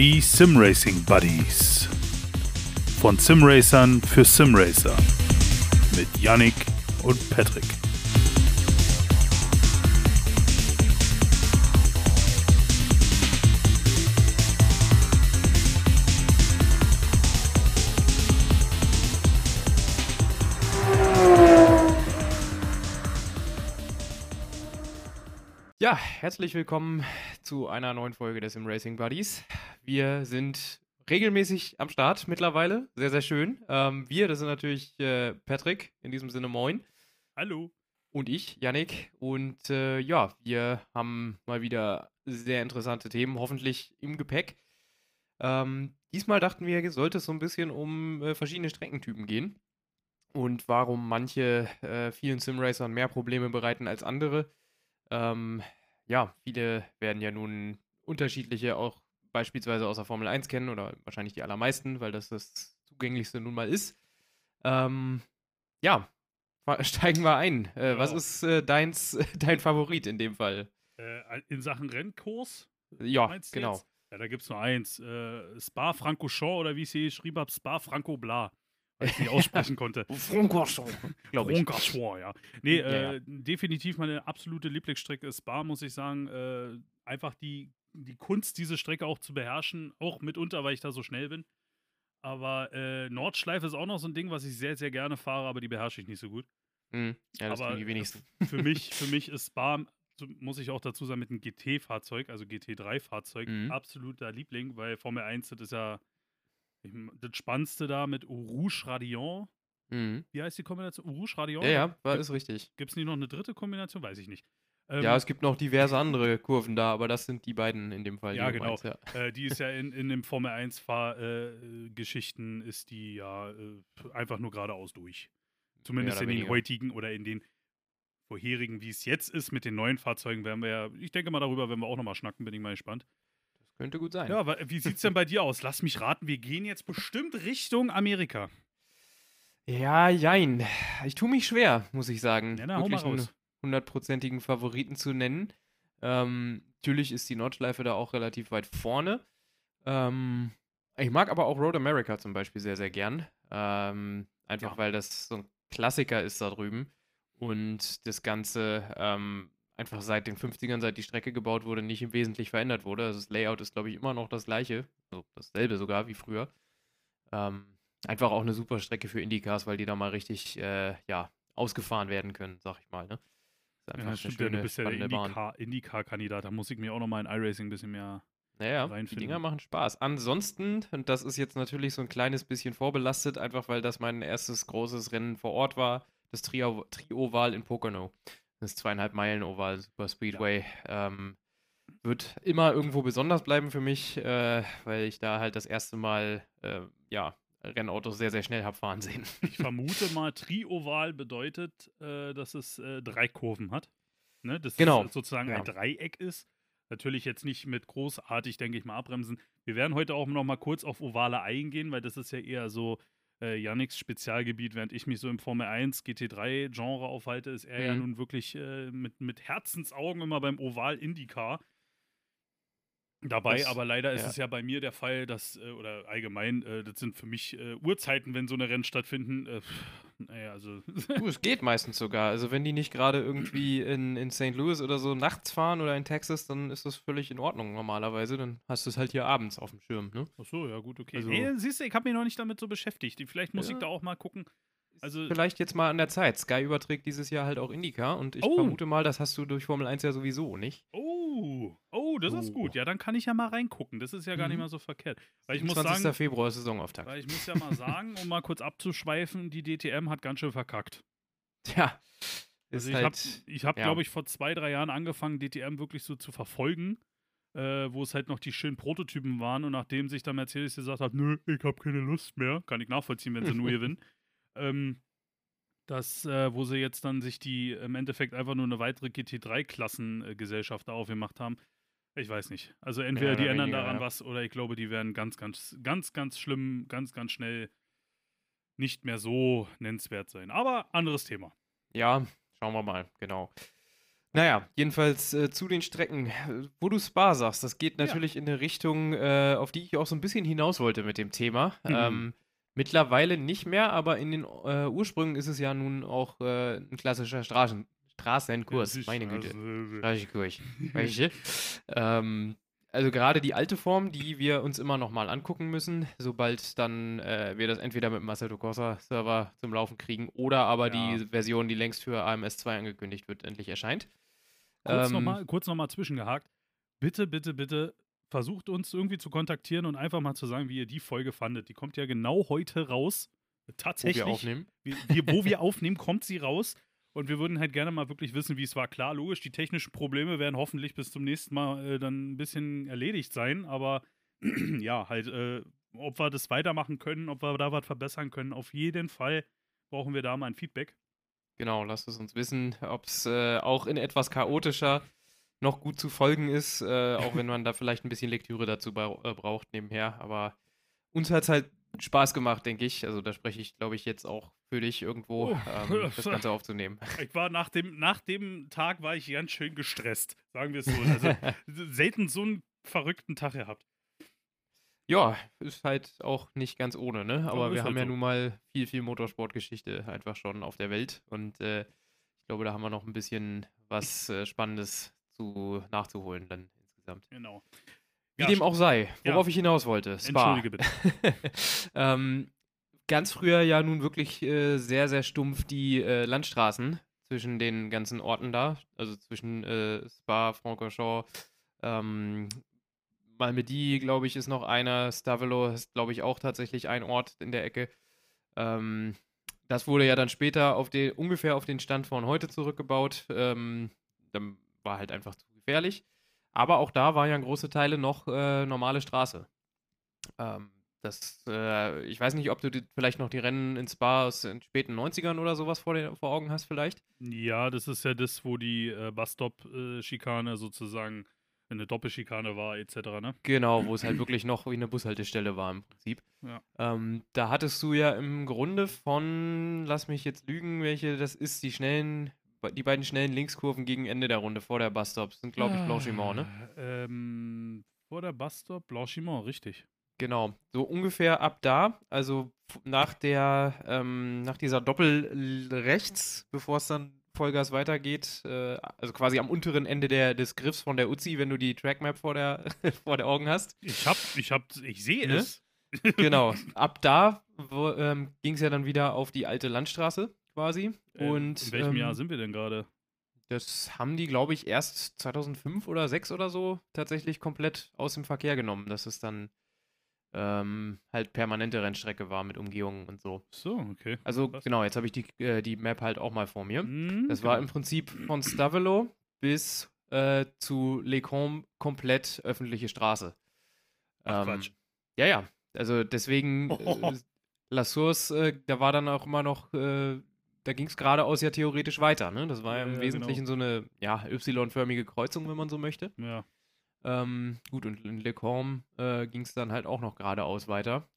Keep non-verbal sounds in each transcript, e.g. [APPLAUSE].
Die Simracing Buddies. Von Simracern für Simracer. Mit Yannick und Patrick. Ja, herzlich willkommen zu einer neuen Folge des Sim Racing Buddies. Wir sind regelmäßig am Start mittlerweile. Sehr, sehr schön. Ähm, wir, das sind natürlich äh, Patrick, in diesem Sinne moin. Hallo. Und ich, Yannick. Und äh, ja, wir haben mal wieder sehr interessante Themen, hoffentlich im Gepäck. Ähm, diesmal dachten wir, sollte es so ein bisschen um äh, verschiedene Streckentypen gehen. Und warum manche äh, vielen Simracern mehr Probleme bereiten als andere. Ähm, ja, viele werden ja nun unterschiedliche auch beispielsweise aus der Formel 1 kennen oder wahrscheinlich die allermeisten, weil das das zugänglichste nun mal ist. Ähm, ja, [LAUGHS] steigen wir ein. Äh, Ja. Was ist äh, deins, [LAUGHS] dein Favorit in dem Fall? Äh, in Sachen Rennkurs? Ja, genau. jetzt? Ja, da gibt es nur eins. Äh, Spa Francorchamps oder wie ich es hier geschrieben habe, Spa Franco Bla. Weil ich nicht [LAUGHS] aussprechen konnte. Glaube ich. Francorchamps, ja. Nee, Ja, äh, ja. definitiv meine absolute Lieblingsstrecke ist Spa, muss ich sagen. Äh, einfach die, die Kunst, diese Strecke auch zu beherrschen, auch mitunter, weil ich da so schnell bin. Aber äh, Nordschleife ist auch noch so ein Ding, was ich sehr, sehr gerne fahre, aber die beherrsche ich nicht so gut. Hm, ja, das aber die wenigsten. [LAUGHS] für mich, [LAUGHS] für mich ist Spa, muss ich auch dazu sagen, mit einem GT-Fahrzeug, also GT3-Fahrzeug, Mhm. absoluter Liebling, weil Formel 1, das ist ja das Spannendste da mit Rouge Radion. Mhm. Wie heißt die Kombination? Rouge Radion? Ja, ja, war, ist richtig. Gibt es nicht noch eine dritte Kombination? Weiß ich nicht. Ähm, Ja, es gibt noch diverse andere Kurven da, aber das sind die beiden in dem Fall. Ja, genau. meinst, ja. äh, die ist ja in, in dem Formel 1-Fahr-Geschichten ist die ja äh, einfach nur geradeaus durch. Zumindest in den weniger. heutigen oder in den vorherigen, wie es jetzt ist, mit den neuen Fahrzeugen werden wir ja, ich denke mal darüber werden wir auch nochmal schnacken, bin ich mal gespannt. Das könnte gut sein. Ja, aber wie sieht es denn bei dir aus? Lass mich raten, wir gehen jetzt bestimmt Richtung Amerika. Ja, jein. Ich tue mich schwer, muss ich sagen. Ja, na, hau mal wirklich raus. Hundertprozentigen Favoriten zu nennen. Ähm, natürlich ist die Nordschleife da auch relativ weit vorne. Ähm, ich mag aber auch Road America zum Beispiel sehr, sehr gern. Ähm, einfach Ja. weil das so ein Klassiker ist da drüben. Und das Ganze ähm, einfach seit den 50ern, seit die Strecke gebaut wurde, nicht im Wesentlichen verändert wurde. Also das Layout ist, glaube ich, immer noch das gleiche. Also dasselbe sogar wie früher. Ähm, einfach auch eine super Strecke für Indycars, weil die da mal richtig äh, ja, ausgefahren werden können, sag ich mal. Ne? Ist einfach Ja, stimmt, ja, du schöne, bist ja der Indycar-Kandidat. Da muss ich mir auch nochmal in iRacing ein bisschen mehr. Naja, die reinfinden. Dinger machen Spaß. Ansonsten, und das ist jetzt natürlich so ein kleines bisschen vorbelastet, einfach weil das mein erstes großes Rennen vor Ort war, das Trio- Tri-Oval in Pocono. Das zweieinhalb Meilen Oval Super Speedway. Ähm, wird immer irgendwo besonders bleiben für mich, äh, weil ich da halt das erste Mal, äh, ja, Rennautos sehr, sehr schnell hab fahren sehen. Ich vermute [LAUGHS] mal, Trioval bedeutet, äh, dass es äh, drei Kurven hat. Ne? Dass Genau, es sozusagen ja. ein Dreieck ist. Natürlich jetzt nicht mit großartig, denke ich mal, abbremsen. Wir werden heute auch noch mal kurz auf Ovale eingehen, weil das ist ja eher so äh, Yannicks Spezialgebiet, während ich mich so im Formel 1 GT3-Genre aufhalte, ist er ja Mhm. nun wirklich äh, mit, mit Herzensaugen immer beim Oval IndyCar dabei. Das- aber leider ist ja. es ja bei mir der Fall, dass, äh, oder allgemein, äh, das sind für mich äh, Uhrzeiten, wenn so eine Rennen stattfinden. Pff, naja, also. [LAUGHS] Du, es geht meistens sogar. Also wenn die nicht gerade irgendwie in, in St. Louis oder so nachts fahren oder in Texas, dann ist das völlig in Ordnung normalerweise. Dann hast du es halt hier abends auf dem Schirm, ne? Ach so, ja, gut, okay. Also- nee, siehst du, ich habe mich noch nicht damit so beschäftigt. Vielleicht muss Ja. ich da auch mal gucken. Also, Vielleicht jetzt mal an der Zeit. Sky überträgt dieses Jahr halt auch IndyCar und ich Oh. vermute mal, das hast du durch Formel 1 ja sowieso, nicht? oh, oh, das ist gut. Ja, dann kann ich ja mal reingucken. Das ist ja gar nicht Mhm. mal so verkehrt. Weil ich muss 20. sagen, Februar ist Saisonauftakt. weil ich muss ja mal sagen, um mal kurz abzuschweifen, die DTM hat ganz schön verkackt. [LAUGHS] Tja. Also ich halt, habe, ich hab, ja. glaube ich, vor zwei, drei Jahren angefangen, DTM wirklich so zu verfolgen, äh, wo es halt noch die schönen Prototypen waren und nachdem sich dann Mercedes gesagt hat, nö, ich habe keine Lust mehr, kann ich nachvollziehen, wenn sie nur gewinnen, [LAUGHS] ähm, das, äh, wo sie jetzt dann sich die im Endeffekt einfach nur eine weitere GT3-Klassengesellschaft da aufgemacht haben. Ich weiß nicht. Also entweder die ändern weniger, daran ja. was oder ich glaube, die werden ganz, ganz, ganz, ganz schlimm, ganz, ganz schnell nicht mehr so nennenswert sein. Aber anderes Thema. Ja, schauen wir mal, genau. Naja, jedenfalls äh, zu den Strecken, wo du Spa sagst, das geht Ja. natürlich in eine Richtung, äh, auf die ich auch so ein bisschen hinaus wollte mit dem Thema. Mhm. Ähm, mittlerweile nicht mehr, aber in den äh, Ursprüngen ist es ja nun auch äh, ein klassischer Straßen Straßenkurs. Meine Güte. Straßenkurs. Weißt du? ähm, also gerade die alte Form, die wir uns immer noch mal angucken müssen, sobald dann äh, wir das entweder mit dem Assetto Corsa Server zum Laufen kriegen oder aber Ja. die Version, die längst für AMS 2 angekündigt wird, endlich erscheint. Kurz Ähm, nochmal noch mal zwischengehakt. Bitte, bitte, bitte versucht uns irgendwie zu kontaktieren und einfach mal zu sagen, wie ihr die Folge fandet. Die kommt ja genau heute raus. wo Tatsächlich. wir aufnehmen. wir, wir, wo wir [LAUGHS] aufnehmen, kommt sie raus. Und wir würden halt gerne mal wirklich wissen, wie es war. Klar, logisch, die technischen Probleme werden hoffentlich bis zum nächsten Mal äh, dann ein bisschen erledigt sein. Aber [CLEARS THROAT] ja, halt, äh, ob wir das weitermachen können, ob wir da was verbessern können, auf jeden Fall brauchen wir da mal ein Feedback. Genau, lasst es uns wissen, ob es äh, auch in etwas chaotischer noch gut zu folgen ist, äh, auch wenn man da [LAUGHS] vielleicht ein bisschen Lektüre dazu äh, braucht nebenher. Aber uns hat es halt Spaß gemacht, denke ich. Also da spreche ich, glaube ich, jetzt auch für dich irgendwo, Oh. ähm, [LAUGHS] das Ganze aufzunehmen. Ich war nach dem, nach dem Tag war ich ganz schön gestresst, sagen wir es so. [LAUGHS] Also selten so einen verrückten Tag gehabt. Ja, ist halt auch nicht ganz ohne, ne? Aber ist wir haben halt ja so. nun mal viel, viel Motorsportgeschichte einfach schon auf der Welt. Und äh, ich glaube, da haben wir noch ein bisschen was äh, Spannendes zu nachzuholen dann insgesamt. Genau. Wie Ja, dem auch sei, ja. worauf ich hinaus wollte. Spa. Entschuldige bitte. [LAUGHS] ähm, ganz früher ja nun wirklich äh, sehr, sehr stumpf die äh, Landstraßen zwischen den ganzen Orten da. Also zwischen äh, Spa, Francorchamps, ähm, Malmedy, glaube ich, ist noch einer. Stavelo ist, glaube ich, auch tatsächlich ein Ort in der Ecke. Ähm, das wurde ja dann später auf den, ungefähr auf den Stand von heute zurückgebaut. Ähm, dann war halt einfach zu gefährlich. Aber auch da waren ja große Teile noch äh, normale Straße. Ähm, das, äh, ich weiß nicht, ob du die, vielleicht noch die Rennen in Spa aus den späten 90ern oder sowas vor, den, vor Augen hast, vielleicht. Ja, das ist ja das, wo die äh, Busstop-Schikane sozusagen eine Doppelschikane war, etc. Ne? Genau, wo es halt [CLEARS THROAT] wirklich noch wie eine Bushaltestelle war im Prinzip. Ja. Ähm, da hattest du ja im Grunde von, lass mich jetzt lügen, welche das ist, die schnellen, die beiden schnellen Linkskurven gegen Ende der Runde vor der Busstop sind, glaube ich, Blanchimont, ne? Ähm, vor der Busstop, Blanchimont, richtig. Genau, so ungefähr ab da, also nach der, ähm, nach dieser Doppel rechts, bevor es dann Vollgas weitergeht, äh, also quasi am unteren Ende der, des Griffs von der Uzi, wenn du die Trackmap vor der, [LAUGHS] vor der Augen hast. Ich hab, ich hab, ich sehe Ne? es. [LAUGHS] Genau, ab da ähm, ging es ja dann wieder auf die alte Landstraße quasi. Äh, Und in welchem ähm, Jahr sind wir denn gerade? das haben die, glaube ich, erst 2005 oder 2006 oder so tatsächlich komplett aus dem Verkehr genommen, dass es dann ähm, halt permanente Rennstrecke war mit Umgehungen und so. So, okay. Also Krass. genau, jetzt habe ich die, äh, die Map halt auch mal vor mir. Hm, Das war genau. im Prinzip von Stavelo bis äh, zu Les Combes komplett öffentliche Straße. Ach, Ähm, Quatsch. Ja, ja. Also deswegen, äh, [LAUGHS] La Source, äh, da war dann auch immer noch, äh, da ging es geradeaus ja theoretisch weiter. Ne? Das war ja im ja, Wesentlichen so eine ja, Y-förmige Kreuzung, wenn man so möchte. Ja. Ähm, gut, und in Le Combe äh, ging es dann halt auch noch geradeaus weiter.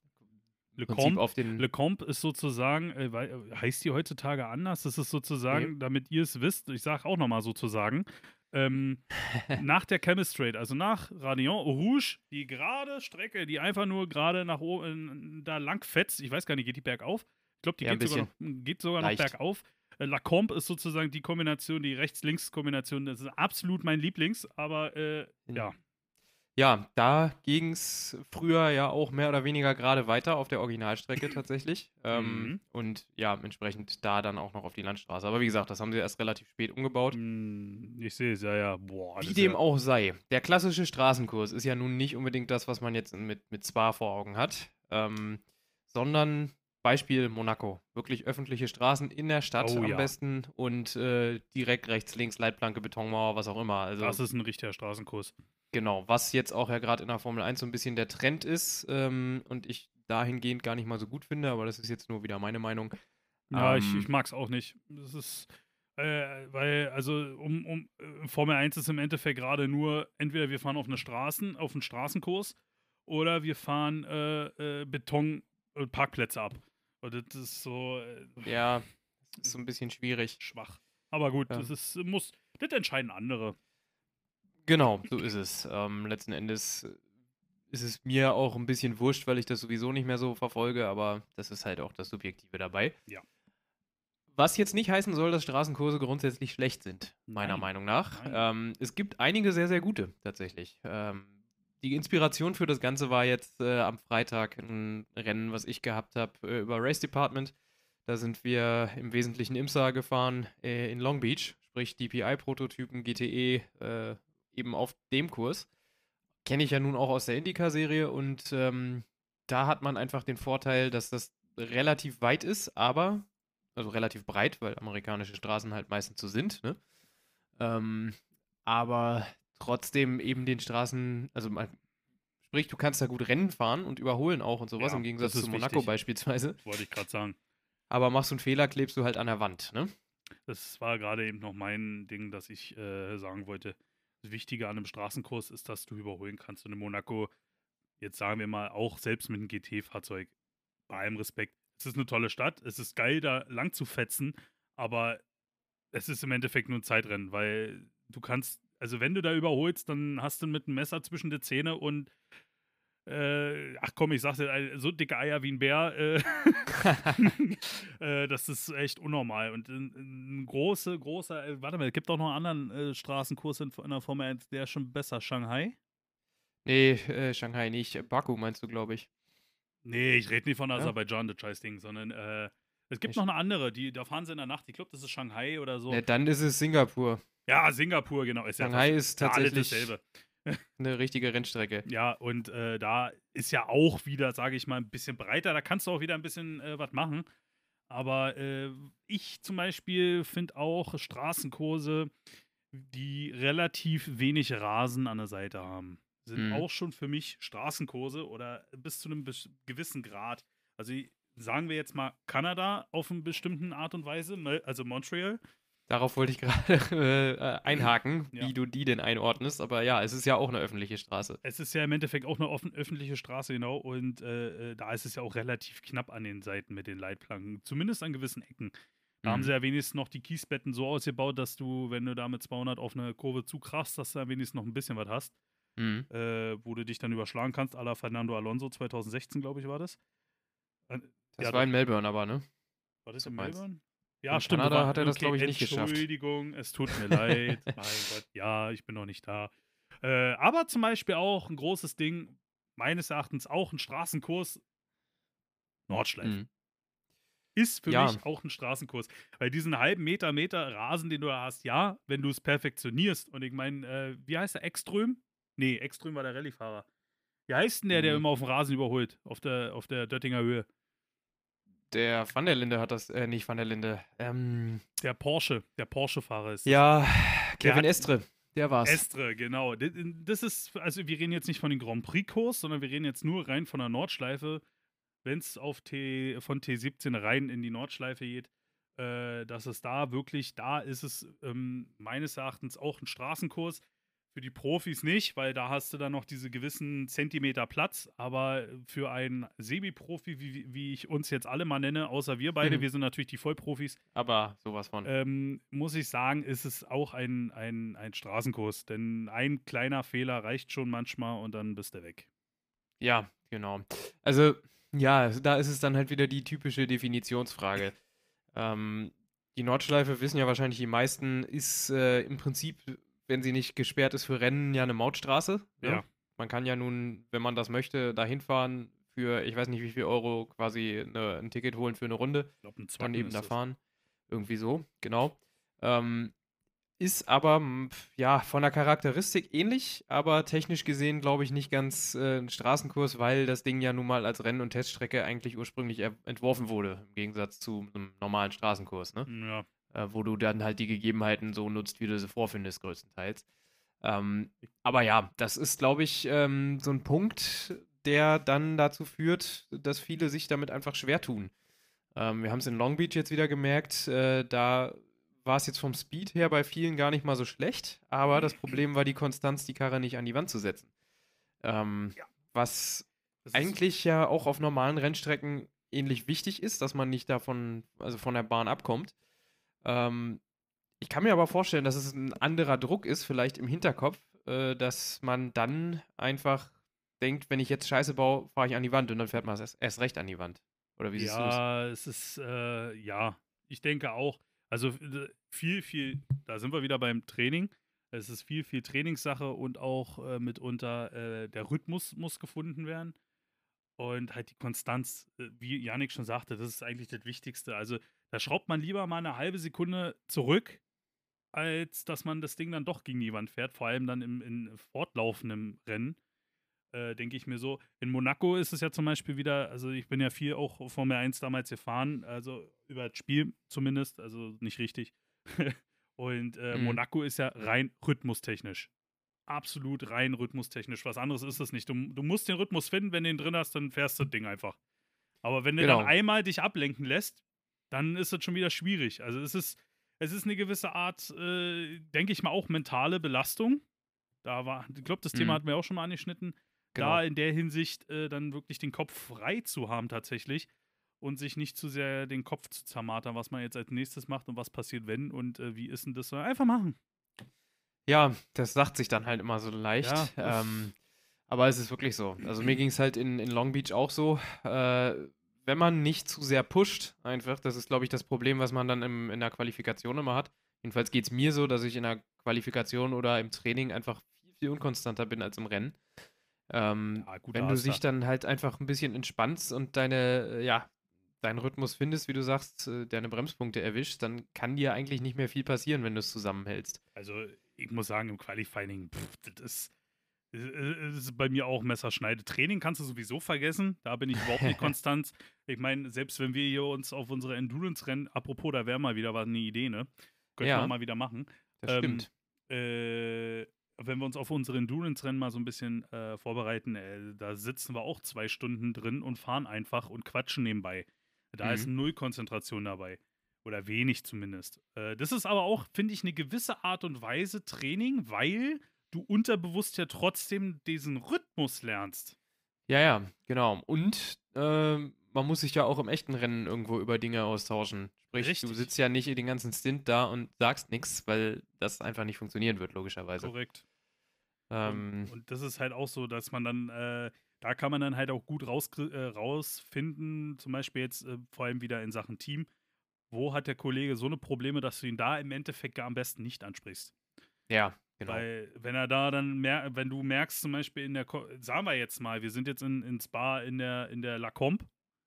Le Combe, auf den. Le Combe ist sozusagen, äh, äh, heißt die heutzutage anders? Das ist sozusagen, damit ihr es wisst, ich sage auch nochmal sozusagen, ähm, [LAUGHS] nach der Chemistrate, also nach Radion Rouge, die gerade Strecke, die einfach nur gerade nach oben da lang fetzt, ich weiß gar nicht, geht die bergauf? Ich glaube, die Ja, ein geht, sogar noch, geht sogar Leicht. noch bergauf. Äh, La Combe ist sozusagen die Kombination, die Rechts-Links-Kombination, das ist absolut mein Lieblings, aber äh, ja. Ja, da ging es früher ja auch mehr oder weniger gerade weiter auf der Originalstrecke tatsächlich. [CLEARS THROAT] Ähm, Mhm. Und ja, entsprechend da dann auch noch auf die Landstraße. Aber wie gesagt, das haben sie erst relativ spät umgebaut. Hm, Ich sehe es, ja, ja. Boah, Wie dem ja, auch sei, der klassische Straßenkurs ist ja nun nicht unbedingt das, was man jetzt mit, mit Spa vor Augen hat, ähm, sondern Beispiel Monaco. Wirklich öffentliche Straßen in der Stadt Oh am ja. besten und äh, direkt rechts, links, Leitplanke, Betonmauer, was auch immer. Also Das ist ein richtiger Straßenkurs. Genau, was jetzt auch ja gerade in der Formel 1 so ein bisschen der Trend ist ähm, und ich dahingehend gar nicht mal so gut finde, aber das ist jetzt nur wieder meine Meinung. Ja, ich, Ähm, ich mag es auch nicht. Das ist, äh, weil, also, um, um, äh, Formel 1 ist im Endeffekt gerade nur, entweder wir fahren auf eine Straßen, auf einen Straßenkurs oder wir fahren äh, äh, Beton-Parkplätze ab. Und das ist so äh, Ja, [LAUGHS] das ist so ein bisschen schwierig. schwach. Aber gut, Ja. das ist, muss, das entscheiden andere. Genau, so ist es. Ähm, letzten Endes ist es mir auch ein bisschen wurscht, weil ich das sowieso nicht mehr so verfolge, aber das ist halt auch das Subjektive dabei. Ja. Was jetzt nicht heißen soll, dass Straßenkurse grundsätzlich schlecht sind, meiner Nein. Meinung nach. Ähm, es gibt einige sehr, sehr gute tatsächlich. Ähm, die Inspiration für das Ganze war jetzt äh, am Freitag ein Rennen, was ich gehabt habe äh, über Race Department. Da sind wir im Wesentlichen IMSA gefahren äh, in Long Beach, sprich DPI-Prototypen, GTE, äh, eben auf dem Kurs. Kenne ich ja nun auch aus der Indica-Serie und ähm, da hat man einfach den Vorteil, dass das relativ weit ist, aber, also relativ breit, weil amerikanische Straßen halt meistens so sind, ne? Ähm, aber trotzdem eben den Straßen, also man, sprich, du kannst da gut Rennen fahren und überholen auch und sowas, Ja, im Gegensatz zu Monaco wichtig. beispielsweise. Wollte ich gerade sagen. Aber machst du einen Fehler, klebst du halt an der Wand, ne? Das war gerade eben noch mein Ding, dass ich äh, sagen wollte. Das Wichtige an einem Straßenkurs ist, dass du überholen kannst. Und in Monaco, jetzt sagen wir mal, auch selbst mit einem GT-Fahrzeug, bei allem Respekt, es ist eine tolle Stadt, es ist geil, da lang zu fetzen, aber es ist im Endeffekt nur ein Zeitrennen, weil du kannst, also wenn du da überholst, dann hast du mit einem Messer zwischen die Zähne und äh, ach komm, ich sag's dir, äh, so dicke Eier wie ein Bär, äh, [LAUGHS] äh, das ist echt unnormal. Und ein, ein große, großer, äh, warte mal, es gibt auch noch einen anderen äh, Straßenkurs in, in der Formel 1, der ist schon besser. Shanghai? nee, äh, Shanghai nicht. Baku meinst du, glaube ich. Nee, ich rede nicht von Ja. Aserbaidschan, das Scheißding, sondern äh, es gibt Echt? noch eine andere, die, da fahren sie in der Nacht. Ich glaube, das ist Shanghai oder so. Ne, dann ist es Singapur. Ja, Singapur, genau. Ist Shanghai ja ist tatsächlich dasselbe. [LAUGHS] eine richtige Rennstrecke. Ja, und äh, da ist ja auch wieder, sage ich mal, ein bisschen breiter. Da kannst du auch wieder ein bisschen äh, was machen. Aber äh, ich zum Beispiel finde auch Straßenkurse, die relativ wenig Rasen an der Seite haben, sind Mhm. auch schon für mich Straßenkurse oder bis zu einem gewissen Grad. Also sagen wir jetzt mal Kanada auf eine bestimmten Art und Weise, Mel- also Montreal. Darauf wollte ich gerade [LAUGHS] äh, einhaken, Ja. wie du die denn einordnest. Aber ja, es ist ja auch eine öffentliche Straße. Es ist ja im Endeffekt auch eine offen, öffentliche Straße, genau. Und äh, äh, da ist es ja auch relativ knapp an den Seiten mit den Leitplanken. Zumindest an gewissen Ecken. Da haben Mhm. sie ja wenigstens noch die Kiesbetten so ausgebaut, dass du, wenn du da mit 200 auf eine Kurve zukrachst, dass du da wenigstens noch ein bisschen was hast, Mhm. äh, wo du dich dann überschlagen kannst. A la Fernando Alonso 2016, glaube ich, war das. Äh, Das Ja, war in Melbourne aber, ne? War das in. Melbourne? Ja, In stimmt. Kanada hat er das, glaub ich, nicht geschafft. Entschuldigung, es tut mir leid. [LAUGHS] mein Gott, ja, ich bin noch nicht da. Äh, aber zum Beispiel auch ein großes Ding, meines Erachtens auch ein Straßenkurs, Nordschleife. Mhm. Ist für Ja. mich auch ein Straßenkurs. Weil diesen halben Meter, Meter Rasen, den du da hast, ja, wenn du es perfektionierst. Und ich meine, äh, wie heißt der? Ekström? Nee, Ekström war der Rallyefahrer. Wie heißt denn der, der Mhm. immer auf dem Rasen überholt? Auf der, auf der Döttinger Höhe. Der Van der Linde hat das, äh, nicht Van der Linde. Ähm, Der Porsche, der Porsche-Fahrer ist. ja, Kevin Estre, der war's. Estre, genau. Das ist, also wir reden jetzt nicht von den Grand Prix-Kurs, sondern wir reden jetzt nur rein von der Nordschleife. Wenn es auf T, von T17 rein in die Nordschleife geht, äh, dass es da wirklich, da ist es ähm, meines Erachtens auch ein Straßenkurs. Für die Profis nicht, weil da hast du dann noch diese gewissen Zentimeter Platz. Aber für einen Semi-Profi, wie, wie ich uns jetzt alle mal nenne, außer wir beide, Mhm. wir sind natürlich die Vollprofis, Aber sowas von. ähm, muss ich sagen, ist es auch ein, ein, ein Straßenkurs. Denn ein kleiner Fehler reicht schon manchmal und dann bist du weg. Ja, genau. Also, ja, da ist es dann halt wieder die typische Definitionsfrage. [LAUGHS] ähm, die Nordschleife, wissen ja wahrscheinlich die meisten, ist äh, im Prinzip, wenn sie nicht gesperrt ist für Rennen, ja eine Mautstraße. ne? Ja. Man kann ja nun, wenn man das möchte, da hinfahren für, ich weiß nicht wie viel Euro, quasi eine, ein Ticket holen für eine Runde. Ich glaube, ein dann eben da das. fahren. Irgendwie so, genau. Ähm, ist aber, ja, von der Charakteristik ähnlich, aber technisch gesehen, glaube ich, nicht ganz äh, ein Straßenkurs, weil das Ding ja nun mal als Renn- und Teststrecke eigentlich ursprünglich entworfen wurde, im Gegensatz zu einem normalen Straßenkurs, ne? Ja, äh, wo du dann halt die Gegebenheiten so nutzt, wie du sie vorfindest, größtenteils. Ähm, aber ja, das ist, glaube ich, ähm, so ein Punkt, der dann dazu führt, dass viele sich damit einfach schwer tun. Ähm, wir haben es in Long Beach jetzt wieder gemerkt, äh, da war es jetzt vom Speed her bei vielen gar nicht mal so schlecht, aber das Problem war die Konstanz, die Karre nicht an die Wand zu setzen. Ähm, Ja. Was eigentlich ja auch auf normalen Rennstrecken ähnlich wichtig ist, dass man nicht davon, also von der Bahn abkommt. Ähm, Ich kann mir aber vorstellen, dass es ein anderer Druck ist, vielleicht im Hinterkopf, äh, dass man dann einfach denkt, wenn ich jetzt Scheiße baue, fahre ich an die Wand und dann fährt man erst, erst recht an die Wand. Oder wie siehst? Ja, es ist, äh, ja, ich denke auch. Also viel, viel, da sind wir wieder beim Training. Es ist viel, viel Trainingssache und auch äh, mitunter äh, der Rhythmus muss gefunden werden. Und halt die Konstanz, äh, wie Janik schon sagte, das ist eigentlich das Wichtigste. Also da schraubt man lieber mal eine halbe Sekunde zurück, als dass man das Ding dann doch gegen die Wand fährt, vor allem dann im, in fortlaufendem Rennen. Äh, denke ich mir so. In Monaco ist es ja zum Beispiel wieder, also ich bin ja viel auch Formel 1 damals gefahren, also über das Spiel zumindest, also nicht richtig. [LAUGHS] Und äh, Mhm. Monaco ist ja rein rhythmustechnisch. Absolut rein rhythmustechnisch. Was anderes ist es nicht. Du, du musst den Rhythmus finden, wenn du ihn drin hast, dann fährst du das Ding einfach. Aber wenn du Genau. dann einmal dich ablenken lässt, dann ist das schon wieder schwierig. Also es ist, es ist eine gewisse Art, äh, denke ich mal, auch mentale Belastung. Da war, ich glaube, das Thema Mhm. hatten wir auch schon mal angeschnitten. Genau. Da in der Hinsicht äh, dann wirklich den Kopf frei zu haben tatsächlich und sich nicht zu sehr den Kopf zu zermartern, was man jetzt als nächstes macht und was passiert, wenn und äh, wie ist denn das? Einfach machen. Ja, das sagt sich dann halt immer so leicht. Ja, ähm, aber es ist wirklich so. Also mir ging es halt in, in Long Beach auch so. Äh, wenn man nicht zu sehr pusht, einfach, das ist, glaube ich, das Problem, was man dann im, in der Qualifikation immer hat. Jedenfalls geht es mir so, dass ich in der Qualifikation oder im Training einfach viel, viel unkonstanter bin als im Rennen. Ähm, Ja, wenn du dich dann halt einfach ein bisschen entspannst und deine, äh, ja, deinen Rhythmus findest, wie du sagst, äh, deine Bremspunkte erwischst, dann kann dir eigentlich nicht mehr viel passieren, wenn du es zusammenhältst. Also ich muss sagen, im Qualifying, pff, das ist, ist bei mir auch Messerschneide. Training kannst du sowieso vergessen. Da bin ich überhaupt nicht [LAUGHS] konstant. Ich meine, selbst wenn wir hier uns auf unsere Endurance-Rennen, apropos, da wäre mal wieder was eine Idee, ne? Könnten Ja. wir mal wieder machen. Das Ähm, stimmt. äh, wenn wir uns auf unsere Endurance-Rennen mal so ein bisschen äh, vorbereiten, äh, da sitzen wir auch zwei Stunden drin und fahren einfach und quatschen nebenbei. Da ist Mhm. null Konzentration dabei. Oder wenig zumindest. Äh, das ist aber auch, finde ich, eine gewisse Art und Weise Training, weil du unterbewusst ja trotzdem diesen Rhythmus lernst. Ja, ja, genau. Und ähm, man muss sich ja auch im echten Rennen irgendwo über Dinge austauschen. Sprich, du Richtig. sitzt ja nicht den ganzen Stint da und sagst nichts, weil das einfach nicht funktionieren wird, logischerweise. Korrekt. Ähm, Und, und das ist halt auch so, dass man dann, äh, da kann man dann halt auch gut raus, äh, rausfinden, zum Beispiel jetzt äh, vor allem wieder in Sachen Team, wo hat der Kollege so eine Probleme, dass du ihn da im Endeffekt gar am besten nicht ansprichst. ja, genau. Weil, wenn er da dann mer wenn du merkst, zum Beispiel in der, Ko sagen wir jetzt mal, wir sind jetzt in, in Spa in der, in der La Combe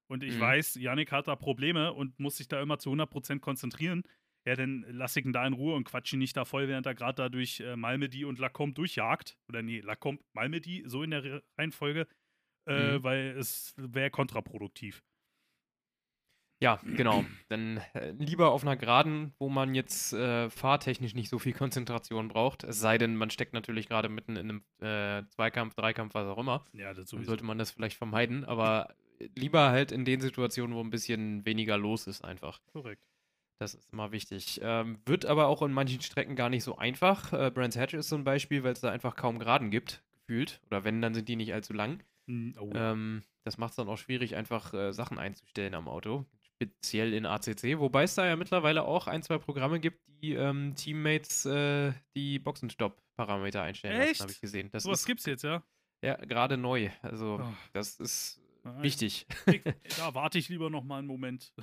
und ich Mhm. weiß, Yannick hat da Probleme und muss sich da immer zu 100% konzentrieren. Ja, dann lass ich ihn da in Ruhe und quatsch ihn nicht da voll, während er gerade da durch äh, Malmedy und La Combe durchjagt. Oder nee, La Combe, Malmedy, so in der Re- Reihenfolge, äh, Mhm. weil es wäre kontraproduktiv. Ja, genau. Dann äh, lieber auf einer Geraden, wo man jetzt äh, fahrtechnisch nicht so viel Konzentration braucht. Es sei denn, man steckt natürlich gerade mitten in einem äh, Zweikampf, Dreikampf, was auch immer. Ja, das Dann sollte man das vielleicht vermeiden. Aber lieber halt in den Situationen, wo ein bisschen weniger los ist, einfach. Korrekt. Das ist immer wichtig. Ähm, wird aber auch in manchen Strecken gar nicht so einfach. Äh, Brands Hatch ist so ein Beispiel, weil es da einfach kaum Geraden gibt, gefühlt. Oder wenn, dann sind die nicht allzu lang. Hm, Oh. Ähm, das macht es dann auch schwierig, einfach äh, Sachen einzustellen am Auto. Speziell in ACC, wobei es da ja mittlerweile auch ein, zwei Programme gibt, die ähm, Teammates äh, die Boxenstopp-Parameter einstellen lassen, Echt? habe ich gesehen. Das Sowas ist gibt's jetzt, ja? ja gerade neu. Also, Oh. das ist Ja, wichtig. Ich, da warte ich lieber noch mal einen Moment.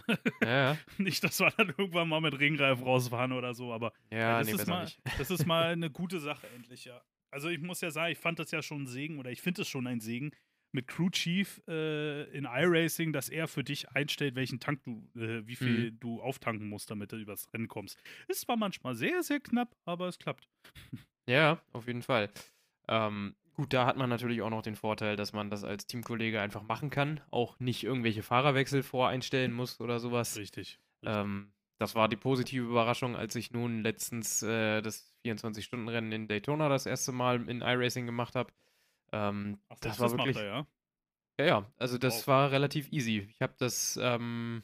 ja, ja. [LAUGHS] Nicht, dass wir dann irgendwann mal mit Ringreif rausfahren oder so, aber Ja, das, nee, ist mal, [LAUGHS] das ist mal [LAUGHS] eine gute Sache endlich, ja. Also ich muss ja sagen, ich fand das ja schon ein Segen oder ich finde es schon ein Segen mit Crew Chief äh, in iRacing, dass er für dich einstellt, welchen Tank du, äh, wie viel Mhm. du auftanken musst, damit du übers Rennen kommst. Ist zwar manchmal sehr, sehr knapp, aber es klappt. [LAUGHS] Ja, auf jeden Fall. Ähm, gut, da hat man natürlich auch noch den Vorteil, dass man das als Teamkollege einfach machen kann, auch nicht irgendwelche Fahrerwechsel voreinstellen muss oder sowas. Richtig. Ähm, das war die positive Überraschung, als ich nun letztens äh, das 24-Stunden-Rennen in Daytona das erste Mal in iRacing gemacht habe. Ähm, Ach, das selbst war macht wirklich. er, ja. Ja, ja, also das Wow. war relativ easy. Ich habe das ähm,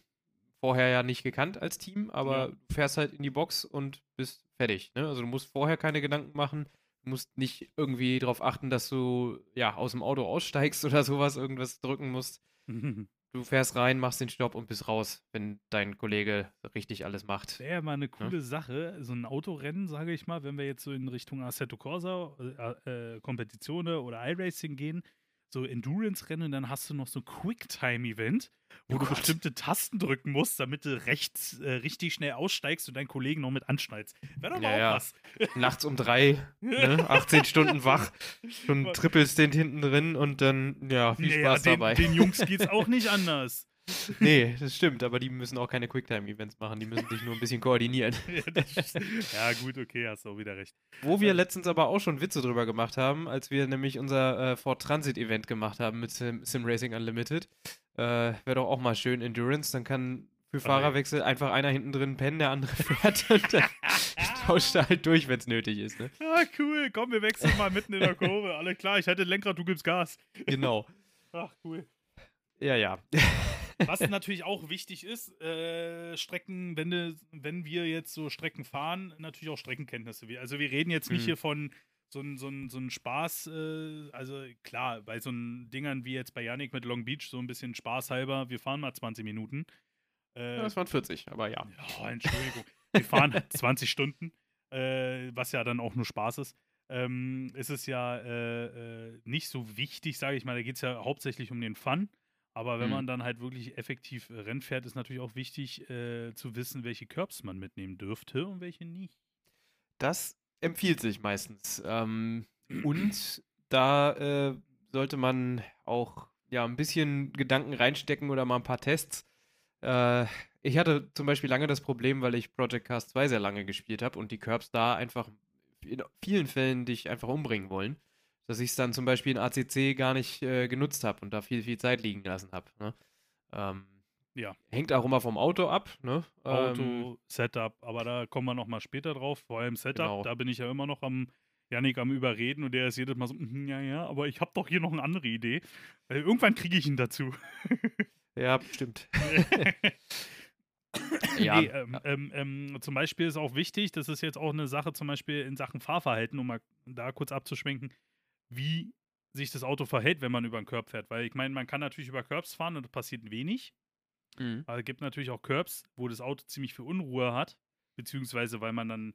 vorher ja nicht gekannt als Team, aber Ja. du fährst halt in die Box und bist fertig. Ne? Also du musst vorher keine Gedanken machen. Du musst nicht irgendwie darauf achten, dass du ja aus dem Auto aussteigst [LAUGHS] oder sowas, irgendwas drücken musst. [LAUGHS] du fährst rein, machst den Stopp und bist raus, wenn dein Kollege richtig alles macht. Wäre ja mal eine coole Sache, so ein Autorennen, sage ich mal, wenn wir jetzt so in Richtung Assetto Corsa, äh, äh, Competizione oder iRacing gehen, so Endurance-Rennen, dann hast du noch so ein Quicktime-Event, wo Oh du Gott. bestimmte Tasten drücken musst, damit du rechts äh, richtig schnell aussteigst und deinen Kollegen noch mit anschnallst. Wäre doch mal Ja, auch ja. was. Nachts um drei, ne? [LAUGHS] 18 Stunden wach, schon Trippelstint hinten drin und dann, ja, viel Naja, Spaß den, dabei. Den Jungs [LAUGHS] geht's auch nicht anders. Nee, das stimmt, aber die müssen auch keine Quicktime-Events machen, die müssen sich nur ein bisschen koordinieren. [LAUGHS] ja, ja, gut, okay, hast du auch wieder recht. Wo wir letztens aber auch schon Witze drüber gemacht haben, als wir nämlich unser äh, Ford Transit Event gemacht haben mit Sim, Sim Racing Unlimited. Äh, Wäre doch auch mal schön Endurance, dann kann für. Fahrerwechsel einfach einer hinten drin pennen, der andere [LAUGHS] fährt und dann [LAUGHS] tauscht er halt durch, wenn es nötig ist. Ne? Ah, cool, komm, wir wechseln mal mitten in der Kurve. Alle klar, ich halte Lenkrad, du gibst Gas. Genau. Ach, cool. Ja, ja. Was natürlich auch wichtig ist, äh, Strecken, wenn, du, wenn wir jetzt so Strecken fahren, natürlich auch Streckenkenntnisse. Also wir reden jetzt nicht Mhm. hier von so ein, so ein, so ein Spaß, äh, also klar, bei so Dingern wie jetzt bei Yannick mit Long Beach, so ein bisschen spaßhalber, wir fahren mal 20 Minuten. Äh, ja. Das waren 40, aber ja. Oh, Entschuldigung. Wir fahren halt 20 Stunden, äh, was ja dann auch nur Spaß ist. Ähm, ist es ja äh, äh, nicht so wichtig, sage ich mal. Da geht es ja hauptsächlich um den Fun. Aber wenn Mhm. man dann halt wirklich effektiv äh, Rennen fährt, ist natürlich auch wichtig äh, zu wissen, welche Curbs man mitnehmen dürfte und welche nicht. Das empfiehlt sich meistens. Ähm, und da äh, sollte man auch ja ein bisschen Gedanken reinstecken oder mal ein paar Tests. Äh, ich hatte zum Beispiel lange das Problem, weil ich Project Cast 2 sehr lange gespielt habe und die Curbs da einfach in vielen Fällen dich einfach umbringen wollen, dass ich es dann zum Beispiel in ACC gar nicht äh, genutzt habe und da viel, viel Zeit liegen gelassen habe. Ne? Ähm, Ja. Hängt auch immer vom Auto ab. Ne? Auto, Ähm, Setup, aber da kommen wir nochmal später drauf. Vor allem Setup, Genau. da bin ich ja immer noch am Yannick am Überreden und der ist jedes Mal so, "Mhm, ja, ja, aber ich habe doch hier noch eine andere Idee. Äh, irgendwann kriege ich ihn dazu. [LAUGHS] ja, stimmt. [LAUGHS] Ja. Nee, ähm, ähm, ähm, zum Beispiel ist auch wichtig, das ist jetzt auch eine Sache zum Beispiel in Sachen Fahrverhalten, um mal da kurz abzuschwenken, wie sich das Auto verhält, wenn man über einen Curb fährt. Weil ich meine, man kann natürlich über Curbs fahren und passiert wenig. Mhm. Aber es gibt natürlich auch Curbs, wo das Auto ziemlich viel Unruhe hat, beziehungsweise weil man dann,